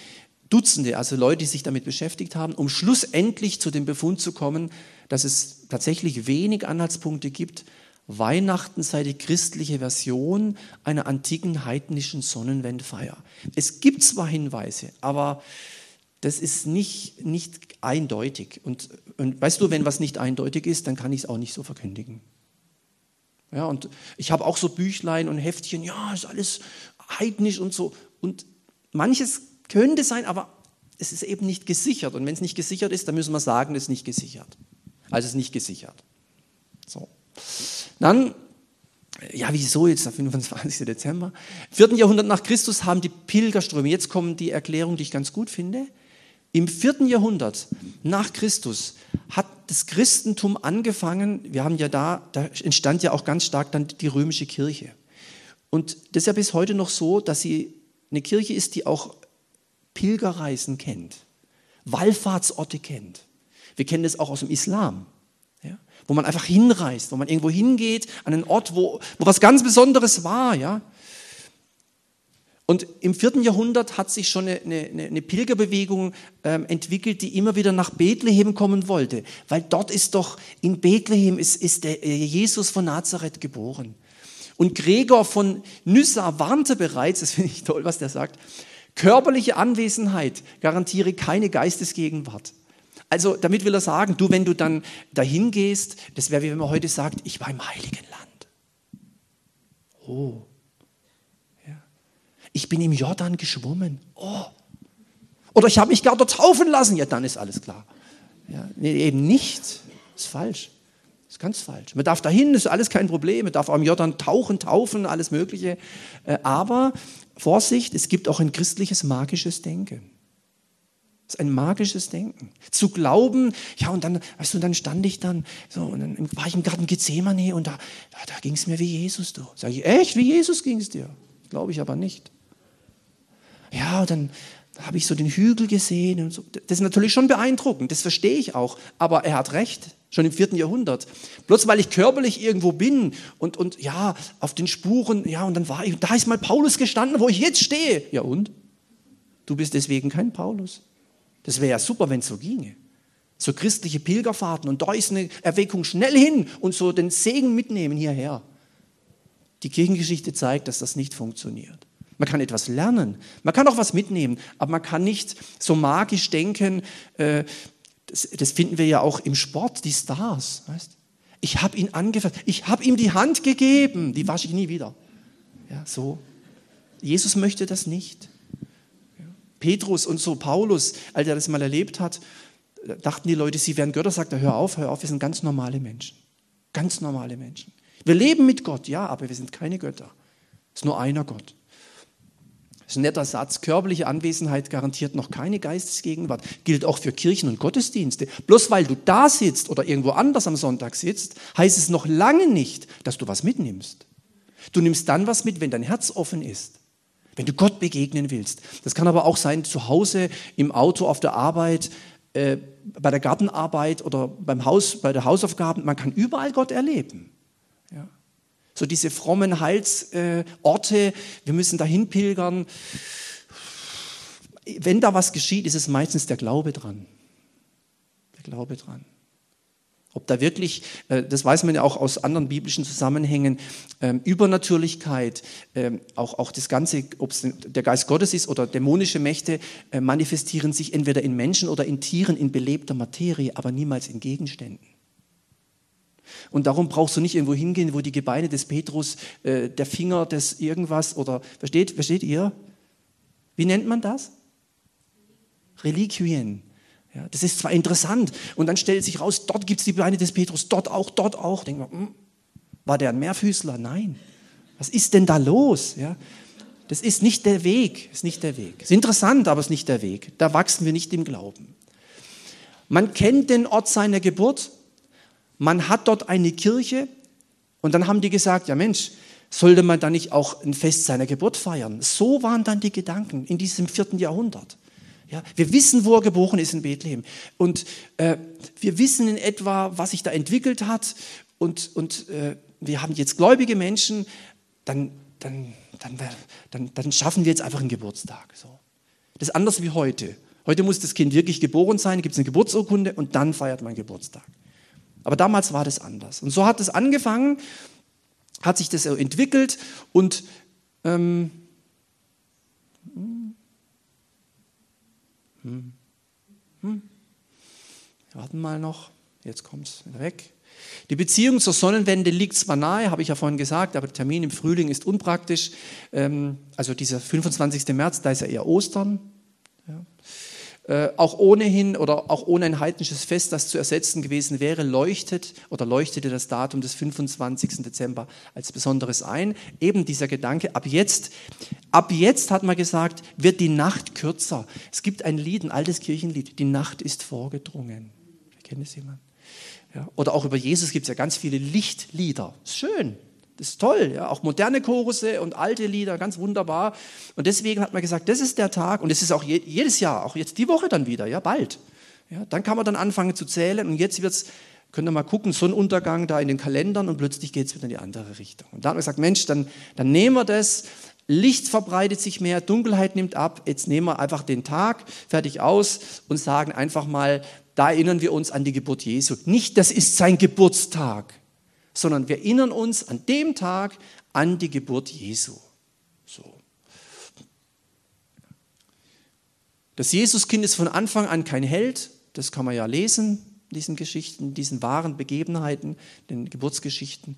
Dutzende, also Leute, die sich damit beschäftigt haben, um schlussendlich zu dem Befund zu kommen, dass es tatsächlich wenig Anhaltspunkte gibt, Weihnachten sei die christliche Version einer antiken heidnischen Sonnenwendfeier. Es gibt zwar Hinweise, aber das ist nicht, nicht eindeutig. Und, und weißt du, wenn was nicht eindeutig ist, dann kann ich es auch nicht so verkündigen. Ja, und ich habe auch so Büchlein und Heftchen, ja, ist alles heidnisch und so. Und manches könnte sein, aber es ist eben nicht gesichert. Und wenn es nicht gesichert ist, dann müssen wir sagen, es ist nicht gesichert. Also es ist nicht gesichert. So. Dann, ja, wieso jetzt der 25. Dezember? Im 4. Jahrhundert nach Christus haben die Pilgerströme, jetzt kommen die Erklärungen, die ich ganz gut finde. Im 4. Jahrhundert nach Christus hat das Christentum angefangen, wir haben ja da, da entstand ja auch ganz stark dann die römische Kirche. Und das ist ja bis heute noch so, dass sie eine Kirche ist, die auch Pilgerreisen kennt, Wallfahrtsorte kennt. Wir kennen das auch aus dem Islam, ja? wo man einfach hinreist, wo man irgendwo hingeht, an einen Ort, wo, wo was ganz Besonderes war. Ja? Und im vierten Jahrhundert hat sich schon eine, eine, eine Pilgerbewegung ähm, entwickelt, die immer wieder nach Bethlehem kommen wollte, weil dort ist doch, in Bethlehem ist, ist der äh, Jesus von Nazareth geboren. Und Gregor von Nyssa warnte bereits, das finde ich toll, was der sagt, körperliche Anwesenheit garantiere keine Geistesgegenwart. Also damit will er sagen, du, wenn du dann dahin gehst, das wäre wie wenn man heute sagt, ich war im Heiligen Land. Oh. Ja. Ich bin im Jordan geschwommen. Oh. Oder ich habe mich dort taufen lassen. Ja, dann ist alles klar. Ja, nee, eben nicht. Ist falsch. Ist ganz falsch. Man darf dahin, ist alles kein Problem. Man darf auch im Jordan tauchen, taufen, alles Mögliche. Äh, aber Vorsicht, es gibt auch ein christliches magisches Denken. Das ist ein magisches Denken. Zu glauben, ja, und dann, weißt du, dann stand ich dann, so, und dann war ich im Garten Gethsemane und da, da, da ging es mir wie Jesus, du. Sag ich, echt, wie Jesus ging es dir? Glaube ich aber nicht. Ja, und dann habe ich so den Hügel gesehen und so. Das ist natürlich schon beeindruckend, das verstehe ich auch. Aber er hat recht, schon im vierten Jahrhundert. Bloß weil ich körperlich irgendwo bin und, und ja, auf den Spuren, ja, und dann war ich, da ist mal Paulus gestanden, wo ich jetzt stehe. Ja, und? Du bist deswegen kein Paulus. Das wäre ja super, wenn es so ginge. So christliche Pilgerfahrten und da ist eine Erweckung schnell hin und so den Segen mitnehmen hierher. Die Kirchengeschichte zeigt, dass das nicht funktioniert. Man kann etwas lernen, man kann auch was mitnehmen, aber man kann nicht so magisch denken. Äh, das, das, finden wir ja auch im Sport, die Stars. Weißt? Ich habe ihn angefasst, ich habe ihm die Hand gegeben, die wasche ich nie wieder. Ja, so. Jesus möchte das nicht. Petrus und so Paulus, als er das mal erlebt hat, dachten die Leute, sie wären Götter, sagt er, hör auf, hör auf, wir sind ganz normale Menschen. Ganz normale Menschen. Wir leben mit Gott, ja, aber wir sind keine Götter. Es ist nur einer Gott. Das ist ein netter Satz. Körperliche Anwesenheit garantiert noch keine Geistesgegenwart. Gilt auch für Kirchen und Gottesdienste. Bloß weil du da sitzt oder irgendwo anders am Sonntag sitzt, heißt es noch lange nicht, dass du was mitnimmst. Du nimmst dann was mit, wenn dein Herz offen ist. Wenn du Gott begegnen willst. Das kann aber auch sein zu Hause, im Auto, auf der Arbeit, äh, bei der Gartenarbeit oder beim Haus, bei der Hausaufgaben. Man kann überall Gott erleben. So diese frommen Heilsorte, äh, wir müssen dahin pilgern. Wenn da was geschieht, ist es meistens der Glaube dran. Der Glaube dran. Ob da wirklich, äh, das weiß man ja auch aus anderen biblischen Zusammenhängen, ähm, Übernatürlichkeit, ähm, auch, auch das Ganze, ob es der Geist Gottes ist oder dämonische Mächte, äh, manifestieren sich entweder in Menschen oder in Tieren, in belebter Materie, aber niemals in Gegenständen. Und darum brauchst du nicht irgendwo hingehen, wo die Gebeine des Petrus, äh, der Finger des irgendwas oder, versteht, versteht ihr? Wie nennt man das? Reliquien. Ja, das ist zwar interessant und dann stellt sich raus, dort gibt es die Beine des Petrus, dort auch, dort auch. Denkt man, hm, war der ein Mehrfüßler? Nein. Was ist denn da los? Ja, das ist nicht der Weg, ist nicht der Weg. Ist interessant, aber ist nicht der Weg. Da wachsen wir nicht im Glauben. Man kennt den Ort seiner Geburt, man hat dort eine Kirche und dann haben die gesagt, ja Mensch, sollte man da nicht auch ein Fest seiner Geburt feiern? So waren dann die Gedanken in diesem vierten Jahrhundert. Ja, wir wissen, wo er geboren ist in Bethlehem. Und äh, wir wissen in etwa, was sich da entwickelt hat. Und, und äh, wir haben jetzt gläubige Menschen, dann, dann, dann, dann, dann schaffen wir jetzt einfach einen Geburtstag. So. Das ist anders wie heute. Heute muss das Kind wirklich geboren sein, gibt es eine Geburtsurkunde und dann feiert man Geburtstag. Aber damals war das anders. Und so hat es angefangen, hat sich das entwickelt und ähm, Hm. Hm. Warten mal noch, jetzt kommt es weg. Die Beziehung zur Sonnenwende liegt zwar nahe, habe ich ja vorhin gesagt, aber der Termin im Frühling ist unpraktisch. Ähm, also dieser 25. März, da ist ja eher Ostern. Äh, auch ohnehin oder auch ohne ein heidnisches Fest, das zu ersetzen gewesen wäre, leuchtet oder leuchtete das Datum des 25. Dezember als Besonderes ein. Eben dieser Gedanke, ab jetzt, ab jetzt hat man gesagt, wird die Nacht kürzer. Es gibt ein Lied, ein altes Kirchenlied, die Nacht ist vorgedrungen. Kennt es jemand? Ja. Oder auch über Jesus gibt es ja ganz viele Lichtlieder. Schön, ist toll, ja, auch moderne Chorusse und alte Lieder, ganz wunderbar. Und deswegen hat man gesagt, das ist der Tag und es ist auch je, jedes Jahr, auch jetzt die Woche dann wieder, ja, bald. Ja, dann kann man dann anfangen zu zählen und jetzt wird's, könnt ihr mal gucken, Sonnenuntergang da in den Kalendern und plötzlich geht es wieder in die andere Richtung. Und da hat man gesagt, Mensch, dann, dann nehmen wir das, Licht verbreitet sich mehr, Dunkelheit nimmt ab. Jetzt nehmen wir einfach den Tag fertig aus und sagen einfach mal, da erinnern wir uns an die Geburt Jesu. Nicht, das ist sein Geburtstag, sondern wir erinnern uns an dem Tag an die Geburt Jesu. So. Das Jesuskind ist von Anfang an kein Held, das kann man ja lesen, diesen Geschichten, diesen wahren Begebenheiten, den Geburtsgeschichten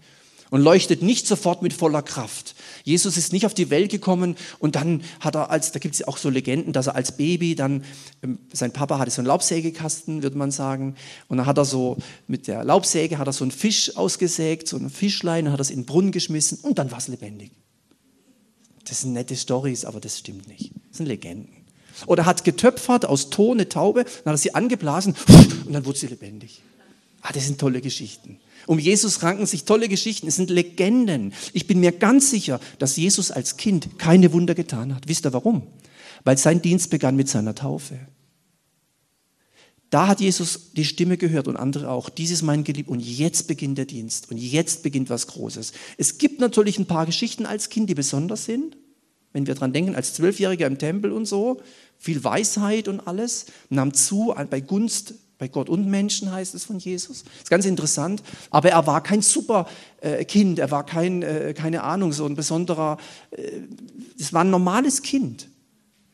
und leuchtet nicht sofort mit voller Kraft. Jesus ist nicht auf die Welt gekommen und dann hat er als, da gibt es auch so Legenden, dass er als Baby dann, ähm, sein Papa hatte so einen Laubsägekasten, würde man sagen, und dann hat er so, mit der Laubsäge hat er so einen Fisch ausgesägt, so ein Fischlein, hat es in den Brunnen geschmissen und dann war es lebendig. Das sind nette Stories, aber das stimmt nicht. Das sind Legenden. Oder hat getöpfert aus Ton eine Taube, dann hat er sie angeblasen und dann wurde sie lebendig. Ah, das sind tolle Geschichten. Um Jesus ranken sich tolle Geschichten. Es sind Legenden. Ich bin mir ganz sicher, dass Jesus als Kind keine Wunder getan hat. Wisst ihr warum? Weil sein Dienst begann mit seiner Taufe. Da hat Jesus die Stimme gehört und andere auch. Dies ist mein Geliebter und jetzt beginnt der Dienst und jetzt beginnt was Großes. Es gibt natürlich ein paar Geschichten als Kind, die besonders sind. Wenn wir dran denken, als Zwölfjähriger im Tempel und so, viel Weisheit und alles, nahm zu bei Gunst bei Gott und Menschen heißt es von Jesus. Das ist ganz interessant. Aber er war kein super äh, Kind, er war kein, äh, keine Ahnung, so ein besonderer, es äh, war ein normales Kind.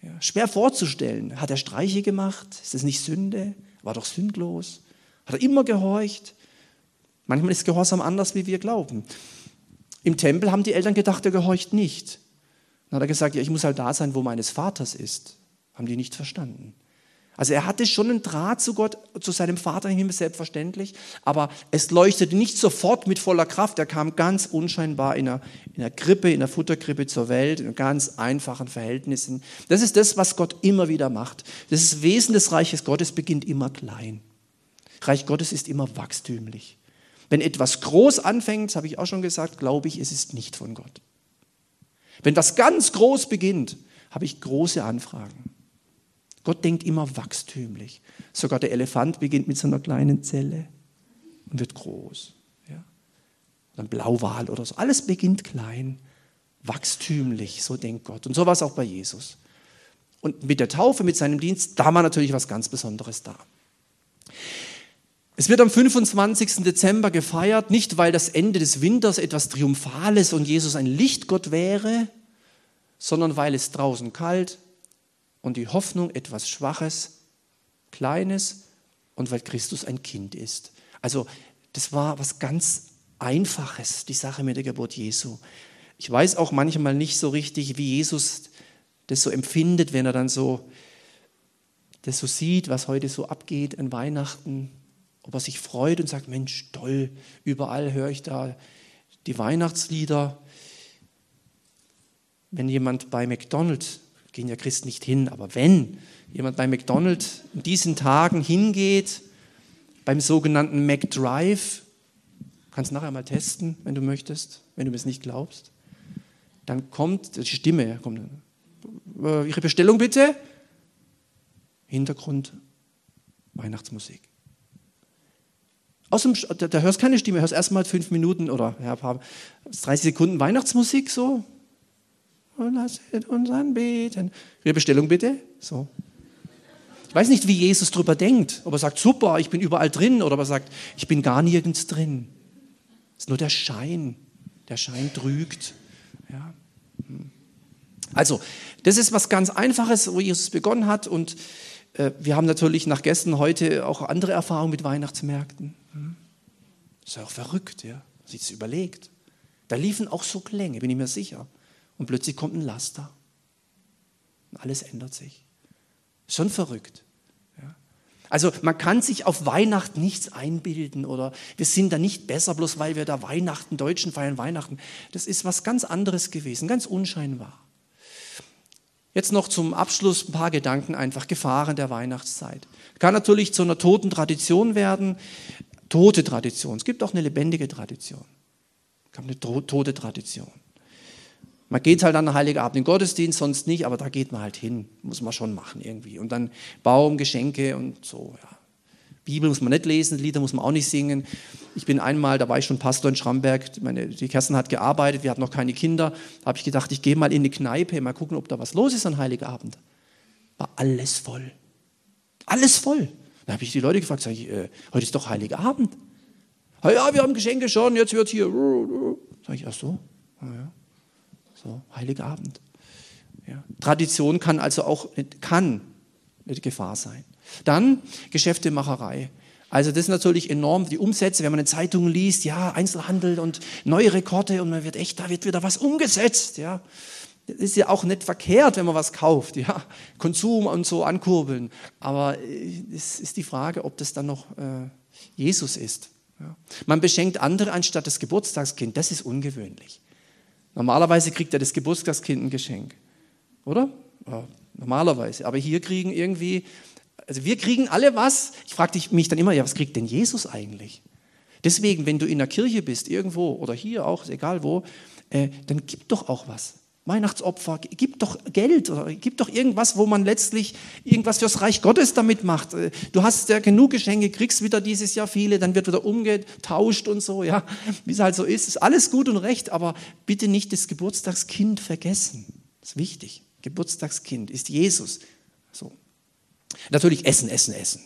Ja, schwer vorzustellen. Hat er Streiche gemacht? Ist das nicht Sünde? War doch sündlos. Hat er immer gehorcht? Manchmal ist Gehorsam anders, wie wir glauben. Im Tempel haben die Eltern gedacht, er gehorcht nicht. Dann hat er gesagt, ja, ich muss halt da sein, wo meines Vaters ist. Haben die nicht verstanden. Also er hatte schon einen Draht zu Gott, zu seinem Vater im Himmel, selbstverständlich, aber es leuchtete nicht sofort mit voller Kraft. Er kam ganz unscheinbar in einer, in einer Krippe, in einer Futterkrippe zur Welt, in ganz einfachen Verhältnissen. Das ist das, was Gott immer wieder macht. Das Wesen des Reiches Gottes beginnt immer klein. Reich Gottes ist immer wachstümlich. Wenn etwas groß anfängt, das habe ich auch schon gesagt, glaube ich, es ist nicht von Gott. Wenn was ganz groß beginnt, habe ich große Anfragen. Gott denkt immer wachstümlich. Sogar der Elefant beginnt mit so einer kleinen Zelle und wird groß. Ja? Ein Blauwal oder so. Alles beginnt klein, wachstümlich, so denkt Gott. Und so war es auch bei Jesus. Und mit der Taufe, mit seinem Dienst, da war natürlich was ganz Besonderes da. Es wird am 25. Dezember gefeiert, nicht weil das Ende des Winters etwas Triumphales und Jesus ein Lichtgott wäre, sondern weil es draußen kalt, und die Hoffnung etwas Schwaches, Kleines und weil Christus ein Kind ist. Also das war was ganz Einfaches, die Sache mit der Geburt Jesu. Ich weiß auch manchmal nicht so richtig, wie Jesus das so empfindet, wenn er dann so das so sieht, was heute so abgeht an Weihnachten, ob er sich freut und sagt, Mensch, toll, überall höre ich da die Weihnachtslieder. Wenn jemand bei McDonald's gehen ja Christen nicht hin, aber wenn jemand bei McDonald's in diesen Tagen hingeht, beim sogenannten McDrive, kannst du nachher mal testen, wenn du möchtest, wenn du mir es nicht glaubst, dann kommt die Stimme, kommt, äh, Ihre Bestellung bitte, Hintergrund Weihnachtsmusik. Aus dem, da, da hörst keine Stimme, hörst erstmal fünf Minuten oder ja, 30 Sekunden Weihnachtsmusik so, und lasset uns anbeten. Ihre Bestellung bitte? So. Ich weiß nicht, wie Jesus darüber denkt. Ob er sagt, super, ich bin überall drin, oder ob er sagt, ich bin gar nirgends drin. Es ist nur der Schein. Der Schein trügt. Ja. Hm. Also, das ist was ganz Einfaches, wo Jesus begonnen hat. Und äh, wir haben natürlich nach gestern heute auch andere Erfahrungen mit Weihnachtsmärkten. Hm. Das ist ja auch verrückt, ja. Sich das überlegt. Da liefen auch so Klänge, bin ich mir sicher und plötzlich kommt ein Laster. Und alles ändert sich. Schon verrückt. Ja. Also man kann sich auf Weihnachten nichts einbilden oder wir sind da nicht besser, bloß weil wir da Weihnachten, Deutschen feiern Weihnachten. Das ist was ganz anderes gewesen, ganz unscheinbar. Jetzt noch zum Abschluss ein paar Gedanken, einfach Gefahren der Weihnachtszeit. Kann natürlich zu einer toten Tradition werden, tote Tradition. Es gibt auch eine lebendige Tradition. Es gibt eine tote Tradition. Man geht halt an Heiligabend in den Gottesdienst, sonst nicht, aber da geht man halt hin. Muss man schon machen irgendwie. Und dann Baum, Geschenke und so. Ja. Bibel muss man nicht lesen, Lieder muss man auch nicht singen. Ich bin einmal, da war ich schon Pastor in Schramberg, meine, die Kerstin hat gearbeitet, wir hatten noch keine Kinder. Da habe ich gedacht, ich gehe mal in die Kneipe, mal gucken, ob da was los ist an Heiligabend. War alles voll. Alles voll. Da habe ich die Leute gefragt, sag ich, äh, heute ist doch Heiligabend. Ja, wir haben Geschenke schon, jetzt wird hier. Sag ich, ach so, ah, ja. So, Heiligabend. Ja. Tradition kann also auch kann eine Gefahr sein. Dann Geschäftemacherei. Also das ist natürlich enorm, die Umsätze, wenn man in Zeitungen liest, ja, Einzelhandel und neue Rekorde und man wird echt, da wird wieder was umgesetzt, ja. Das ist ja auch nicht verkehrt, wenn man was kauft, ja. Konsum und so ankurbeln. Aber äh, es ist die Frage, ob das dann noch äh, Jesus ist. Ja. Man beschenkt andere anstatt das Geburtstagskind, das ist ungewöhnlich. Normalerweise kriegt ja das Geburtstagskind ein Geschenk, oder? Ja, normalerweise. Aber hier kriegen irgendwie also wir kriegen alle was. Ich frage mich dann immer, ja, was kriegt denn Jesus eigentlich? Deswegen, wenn du in der Kirche bist, irgendwo oder hier auch, egal wo, äh, dann gib doch auch was. Weihnachtsopfer, gib doch Geld oder gib doch irgendwas, wo man letztlich irgendwas fürs Reich Gottes damit macht. Äh, du hast ja genug Geschenke, kriegst wieder dieses Jahr viele, dann wird wieder umgetauscht und so, ja, wie es halt so ist. Ist alles gut und recht, aber bitte nicht das Geburtstagskind vergessen. Das ist wichtig. Geburtstagskind ist Jesus. So. Natürlich Essen, Essen, Essen.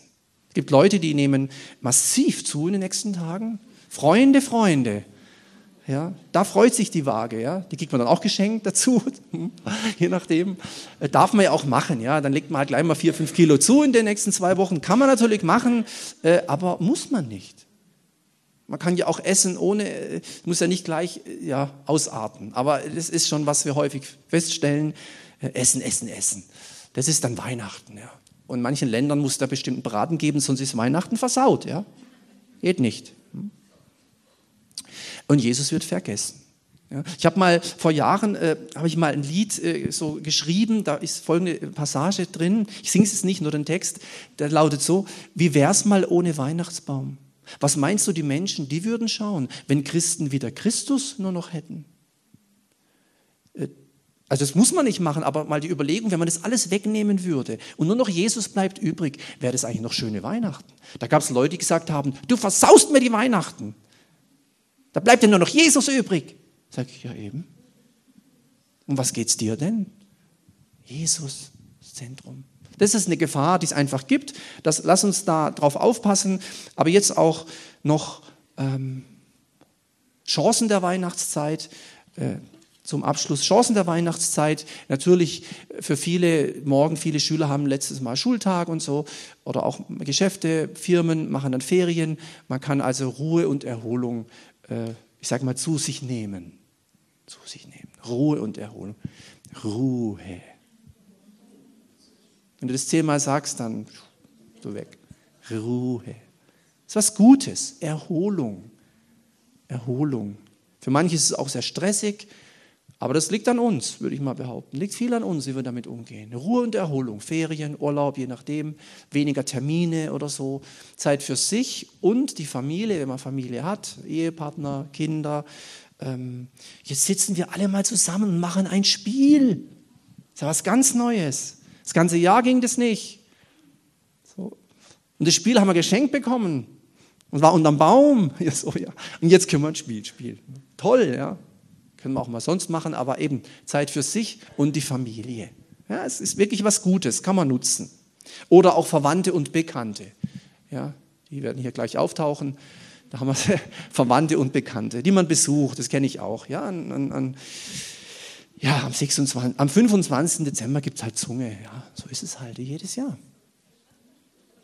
Es gibt Leute, die nehmen massiv zu in den nächsten Tagen. Freunde, Freunde. Ja, da freut sich die Waage, ja. Die kriegt man dann auch geschenkt dazu, je nachdem. Äh, darf man ja auch machen, ja. Dann legt man halt gleich mal vier, fünf Kilo zu in den nächsten zwei Wochen. Kann man natürlich machen, äh, aber muss man nicht. Man kann ja auch essen ohne, äh, muss ja nicht gleich ja, ausarten. Aber das ist schon, was wir häufig feststellen. Essen, essen, essen. Das ist dann Weihnachten, ja. Und in manchen Ländern muss da bestimmten Braten geben, sonst ist Weihnachten versaut. Ja? Geht nicht. Und Jesus wird vergessen. Ja? Ich habe mal vor Jahren äh, habe ich mal ein Lied äh, so geschrieben. Da ist folgende Passage drin. Ich singe es nicht, nur den Text. Der lautet so: Wie wär's mal ohne Weihnachtsbaum? Was meinst du, die Menschen, die würden schauen, wenn Christen wieder Christus nur noch hätten? Äh, also das muss man nicht machen, aber mal die Überlegung, wenn man das alles wegnehmen würde und nur noch Jesus bleibt übrig, wäre das eigentlich noch schöne Weihnachten. Da gab es Leute, die gesagt haben, du versaust mir die Weihnachten. Da bleibt ja nur noch Jesus übrig. Sag ich ja eben. Um was geht's dir denn? Jesus, Zentrum. Das ist eine Gefahr, die es einfach gibt. Das, lass uns da drauf aufpassen. Aber jetzt auch noch ähm, Chancen der Weihnachtszeit. Äh, zum Abschluss Chancen der Weihnachtszeit. Natürlich für viele, morgen viele Schüler haben letztes Mal Schultag und so oder auch Geschäfte, Firmen machen dann Ferien. Man kann also Ruhe und Erholung, äh, ich sage mal, zu sich nehmen. Zu sich nehmen. Ruhe und Erholung. Ruhe. Wenn du das zehnmal sagst, dann du weg. Ruhe. Das ist was Gutes. Erholung. Erholung. Für manche ist es auch sehr stressig. Aber das liegt an uns, würde ich mal behaupten. Liegt viel an uns, wie wir damit umgehen. Ruhe und Erholung, Ferien, Urlaub, je nachdem, weniger Termine oder so. Zeit für sich und die Familie, wenn man Familie hat, Ehepartner, Kinder. Ähm, jetzt sitzen wir alle mal zusammen und machen ein Spiel. Das ist ja was ganz Neues. Das ganze Jahr ging das nicht. So. Und das Spiel haben wir geschenkt bekommen und war unterm Baum. Ja, so, ja. Und jetzt können wir ein Spiel spielen. Toll, ja. Können wir auch mal sonst machen, aber eben Zeit für sich und die Familie. Ja, es ist wirklich was Gutes, kann man nutzen. Oder auch Verwandte und Bekannte. Ja, die werden hier gleich auftauchen. Da haben wir Verwandte und Bekannte, die man besucht, das kenne ich auch. Ja, an, an, an, ja am, 26, am 25. Dezember gibt es halt Zunge. Ja, so ist es halt jedes Jahr.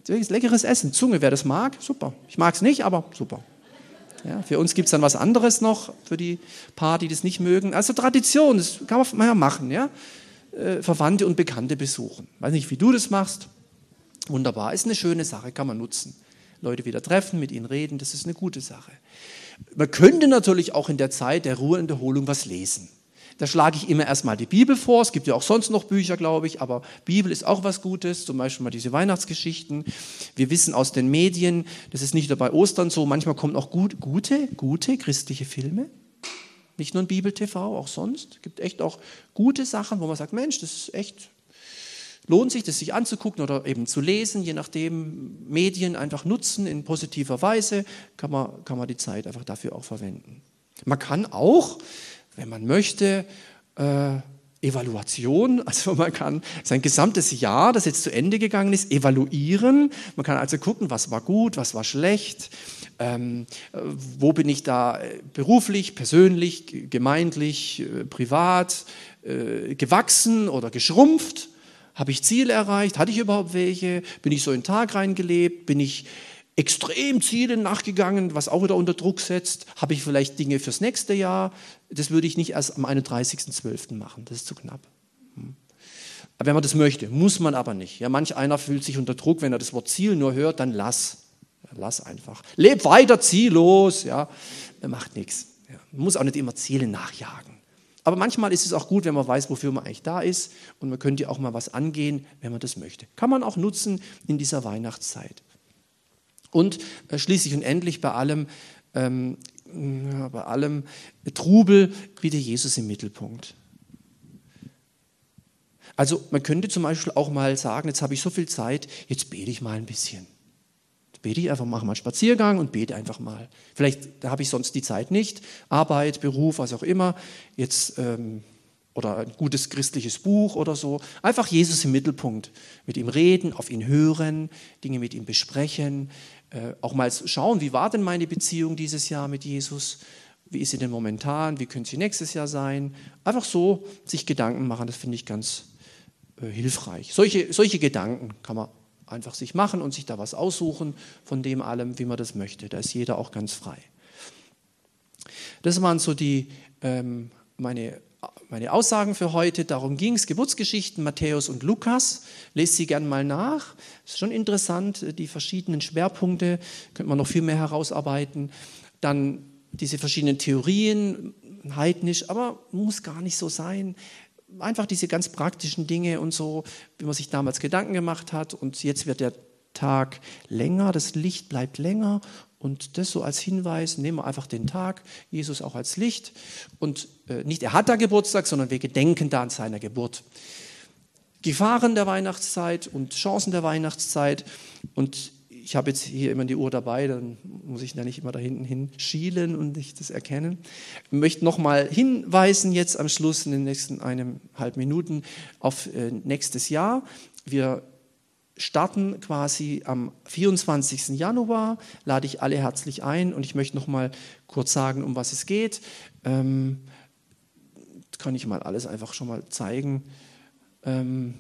Leckeres Essen. Zunge, wer das mag, super. Ich mag es nicht, aber super. Ja, für uns gibt es dann was anderes noch, für die paar, die das nicht mögen. Also Tradition, das kann man ja machen. Ja? Äh, Verwandte und Bekannte besuchen. Weiß nicht, wie du das machst. Wunderbar, ist eine schöne Sache, kann man nutzen. Leute wieder treffen, mit ihnen reden, das ist eine gute Sache. Man könnte natürlich auch in der Zeit der Ruhe und Erholung was lesen. Da schlage ich immer erstmal die Bibel vor. Es gibt ja auch sonst noch Bücher, glaube ich, aber Bibel ist auch was Gutes. Zum Beispiel mal diese Weihnachtsgeschichten. Wir wissen aus den Medien, das ist nicht nur bei Ostern so, manchmal kommen auch gut, gute, gute christliche Filme. Nicht nur ein Bibel-TV, auch sonst. Es gibt echt auch gute Sachen, wo man sagt, Mensch, das ist echt lohnt sich, das sich anzugucken oder eben zu lesen, je nachdem Medien einfach nutzen in positiver Weise, kann man, kann man die Zeit einfach dafür auch verwenden. Man kann auch, wenn man möchte, äh, Evaluation, also man kann sein gesamtes Jahr, das jetzt zu Ende gegangen ist, evaluieren. Man kann also gucken, was war gut, was war schlecht, ähm, wo bin ich da äh, beruflich, persönlich, gemeindlich, äh, privat äh, gewachsen oder geschrumpft. Habe ich Ziele erreicht? Hatte ich überhaupt welche? Bin ich so in den Tag reingelebt? Bin ich extrem Zielen nachgegangen, was auch wieder unter Druck setzt. Habe ich vielleicht Dinge fürs nächste Jahr? Das würde ich nicht erst am 31.12. machen, das ist zu knapp. Hm. Aber wenn man das möchte, muss man aber nicht. Ja, manch einer fühlt sich unter Druck, wenn er das Wort Ziel nur hört, dann lass. Lass einfach. Leb weiter ziellos, ja, macht nichts. Ja, man muss auch nicht immer Ziele nachjagen. Aber manchmal ist es auch gut, wenn man weiß, wofür man eigentlich da ist und man könnte auch mal was angehen, wenn man das möchte. Kann man auch nutzen in dieser Weihnachtszeit. Und äh, schließlich und endlich bei allem, ähm, bei allem Trubel wieder Jesus im Mittelpunkt. Also man könnte zum Beispiel auch mal sagen, jetzt habe ich so viel Zeit, jetzt bete ich mal ein bisschen. Jetzt bete ich einfach, mache mal einen Spaziergang und bete einfach mal. Vielleicht habe ich sonst die Zeit nicht, Arbeit, Beruf, was auch immer. Jetzt ähm, oder ein gutes christliches Buch oder so. Einfach Jesus im Mittelpunkt. Mit ihm reden, auf ihn hören, Dinge mit ihm besprechen, äh, auch mal schauen, wie war denn meine Beziehung dieses Jahr mit Jesus? Wie ist sie denn momentan? Wie könnte sie nächstes Jahr sein? Einfach so sich Gedanken machen, das finde ich ganz äh, hilfreich. Solche, solche Gedanken kann man einfach sich machen und sich da was aussuchen von dem allem, wie man das möchte. Da ist jeder auch ganz frei. Das waren so die, ähm, meine meine Aussagen für heute. Darum ging es. Geburtsgeschichten Matthäus und Lukas. Lest sie gern mal nach. Ist schon interessant, die verschiedenen Schwerpunkte. Könnte man noch viel mehr herausarbeiten. Dann diese verschiedenen Theorien, heidnisch, aber muss gar nicht so sein. Einfach diese ganz praktischen Dinge und so, wie man sich damals Gedanken gemacht hat. Und jetzt wird der Tag länger, das Licht bleibt länger und das so als Hinweis, nehmen wir einfach den Tag, Jesus auch als Licht. Und äh, nicht er hat da Geburtstag, sondern wir gedenken da an seiner Geburt. Gefahren der Weihnachtszeit und Chancen der Weihnachtszeit. Und ich habe jetzt hier immer die Uhr dabei, dann muss ich da nicht immer da hinten hinschielen und nicht das erkennen. Ich möchte nochmal hinweisen jetzt am Schluss in den nächsten eineinhalb Minuten auf äh, nächstes Jahr. Wir starten quasi am 24. Januar, lade ich alle herzlich ein und ich möchte noch mal kurz sagen, um was es geht. Ähm, kann ich mal alles einfach schon mal zeigen. Ähm,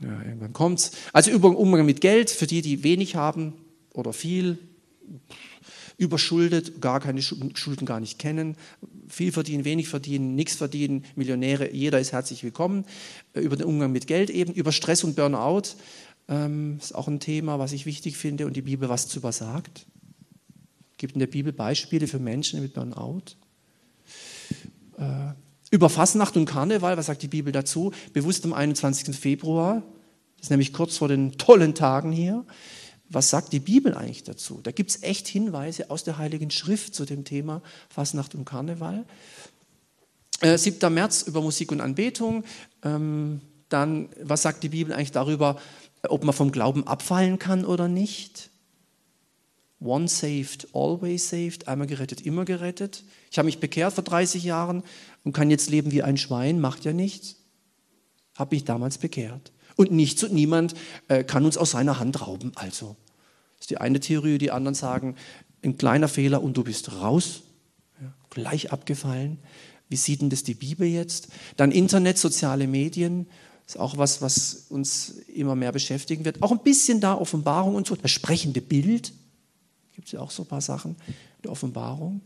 ja, irgendwann kommt's. Also Umgang mit Geld für die, die wenig haben oder viel, überschuldet, gar keine Schulden gar nicht kennen, viel verdienen, wenig verdienen, nichts verdienen, Millionäre, jeder ist herzlich willkommen. Äh, über den Umgang mit Geld eben, über Stress und Burnout ähm, ist auch ein Thema, was ich wichtig finde und die Bibel was zu übersagt. Gibt in der Bibel Beispiele für Menschen mit Burnout? Äh, über Fasnacht und Karneval, was sagt die Bibel dazu? Bewusst am 21. Februar, das ist nämlich kurz vor den tollen Tagen hier. Was sagt die Bibel eigentlich dazu? Da gibt es echt Hinweise aus der Heiligen Schrift zu dem Thema Fasnacht und Karneval. Äh, 7. März über Musik und Anbetung. Ähm, dann, was sagt die Bibel eigentlich darüber, ob man vom Glauben abfallen kann oder nicht. One saved, always saved, einmal gerettet, immer gerettet. Ich habe mich bekehrt vor 30 Jahren und kann jetzt leben wie ein Schwein, macht ja nichts. Habe mich damals bekehrt. Und nichts und niemand äh, kann uns aus seiner Hand rauben. Also, das ist die eine Theorie, die anderen sagen, ein kleiner Fehler und du bist raus. Ja, gleich abgefallen. Wie sieht denn das die Bibel jetzt? Dann Internet, soziale Medien. Ist auch was, was uns immer mehr beschäftigen wird. Auch ein bisschen da Offenbarung und so. Das sprechende Bild. Gibt es ja auch so ein paar Sachen der Offenbarung.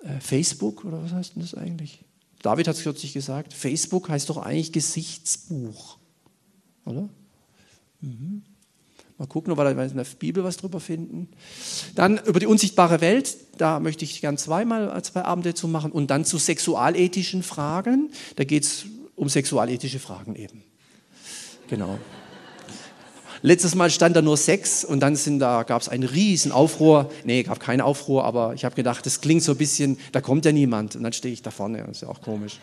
Äh, Facebook, oder was heißt denn das eigentlich? David hat es kürzlich gesagt. Facebook heißt doch eigentlich Gesichtsbuch. Oder? Mhm. Mal gucken, ob wir in der Bibel was drüber finden. Dann über die unsichtbare Welt, da möchte ich gern zweimal zwei Abende zu machen. Und dann zu sexualethischen Fragen. Da geht es um sexualethische Fragen eben. Genau. Letztes Mal stand da nur sechs und dann sind da, gab es einen riesen Aufruhr. Nee, gab keinen Aufruhr, aber ich habe gedacht, das klingt so ein bisschen, da kommt ja niemand. Und dann stehe ich da vorne, das ist ja auch komisch.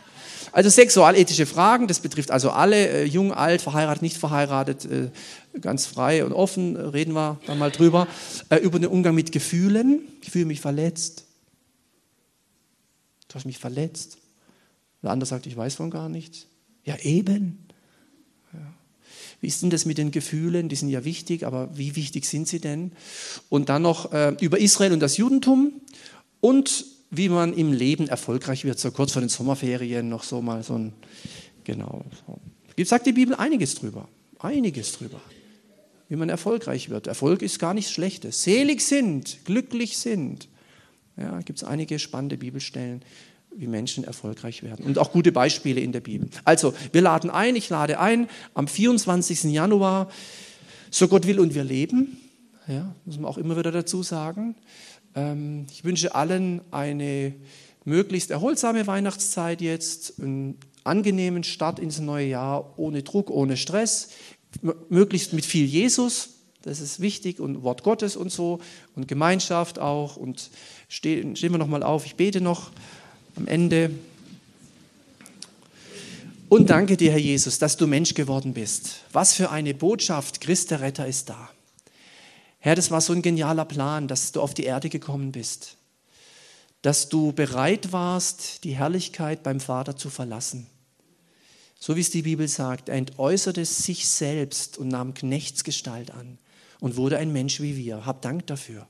Also sexualethische Fragen, das betrifft also alle, äh, jung, alt, verheiratet, nicht verheiratet, äh, ganz frei und offen, äh, reden wir dann mal drüber. Äh, über den Umgang mit Gefühlen, ich fühle mich verletzt. Du hast mich verletzt. Der andere sagt, ich weiß von gar nichts. Ja, eben. Wie ist denn das mit den Gefühlen? Die sind ja wichtig, aber wie wichtig sind sie denn? Und dann noch äh, über Israel und das Judentum und wie man im Leben erfolgreich wird. So kurz vor den Sommerferien noch so mal so ein, genau. So. Sagt die Bibel einiges drüber. Einiges drüber. Wie man erfolgreich wird. Erfolg ist gar nichts Schlechtes. Selig sind, glücklich sind. Ja, gibt es einige spannende Bibelstellen, wie Menschen erfolgreich werden. Und auch gute Beispiele in der Bibel. Also, wir laden ein, ich lade ein, am 24. Januar, so Gott will und wir leben. Ja, muss man auch immer wieder dazu sagen. Ähm, ich wünsche allen eine möglichst erholsame Weihnachtszeit jetzt, einen angenehmen Start ins neue Jahr, ohne Druck, ohne Stress, möglichst mit viel Jesus. Das ist wichtig und Wort Gottes und so und Gemeinschaft auch. Und stehen, stehen wir nochmal auf, ich bete noch am Ende. Und danke dir, Herr Jesus, dass du Mensch geworden bist. Was für eine Botschaft, Christ der Retter ist da. Herr, das war so ein genialer Plan, dass du auf die Erde gekommen bist, dass du bereit warst, die Herrlichkeit beim Vater zu verlassen. So wie es die Bibel sagt, er entäußerte sich selbst und nahm Knechtsgestalt an und wurde ein Mensch wie wir. Hab Dank dafür.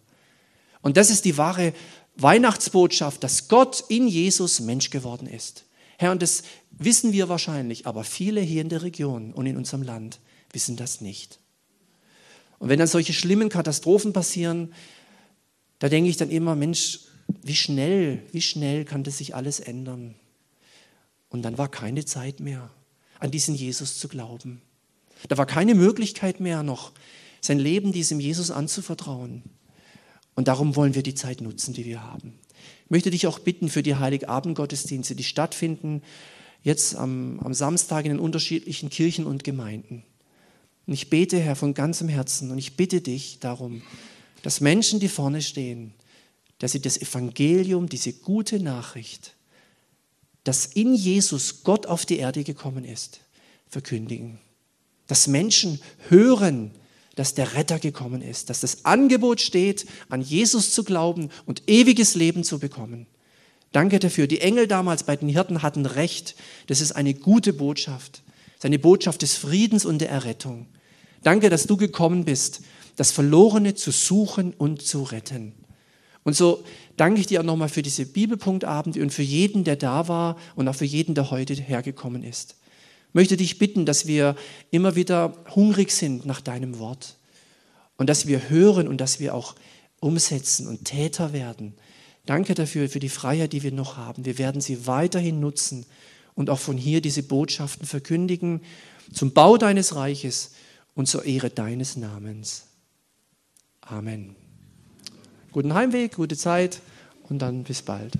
Und das ist die wahre Weihnachtsbotschaft, dass Gott in Jesus Mensch geworden ist. Herr, und das wissen wir wahrscheinlich, aber viele hier in der Region und in unserem Land wissen das nicht. Und wenn dann solche schlimmen Katastrophen passieren, da denke ich dann immer, Mensch, wie schnell, wie schnell kann das sich alles ändern? Und dann war keine Zeit mehr, an diesen Jesus zu glauben. Da war keine Möglichkeit mehr noch, sein Leben diesem Jesus anzuvertrauen. Und darum wollen wir die Zeit nutzen, die wir haben. Ich möchte dich auch bitten für die Heiligabend-Gottesdienste, die stattfinden jetzt am, am Samstag in den unterschiedlichen Kirchen und Gemeinden. Und ich bete, Herr, von ganzem Herzen und ich bitte dich darum, dass Menschen, die vorne stehen, dass sie das Evangelium, diese gute Nachricht, dass in Jesus Gott auf die Erde gekommen ist, verkündigen. Dass Menschen hören, dass der Retter gekommen ist, dass das Angebot steht, an Jesus zu glauben und ewiges Leben zu bekommen. Danke dafür. Die Engel damals bei den Hirten hatten recht. Das ist eine gute Botschaft. Seine Botschaft des Friedens und der Errettung. Danke, dass du gekommen bist, das Verlorene zu suchen und zu retten. Und so danke ich dir auch nochmal für diese Bibelpunktabende und für jeden, der da war und auch für jeden, der heute hergekommen ist möchte dich bitten, dass wir immer wieder hungrig sind nach deinem Wort und dass wir hören und dass wir auch umsetzen und Täter werden. Danke dafür, für die Freiheit, die wir noch haben. Wir werden sie weiterhin nutzen und auch von hier diese Botschaften verkündigen zum Bau deines Reiches und zur Ehre deines Namens. Amen. Guten Heimweg, gute Zeit und dann bis bald.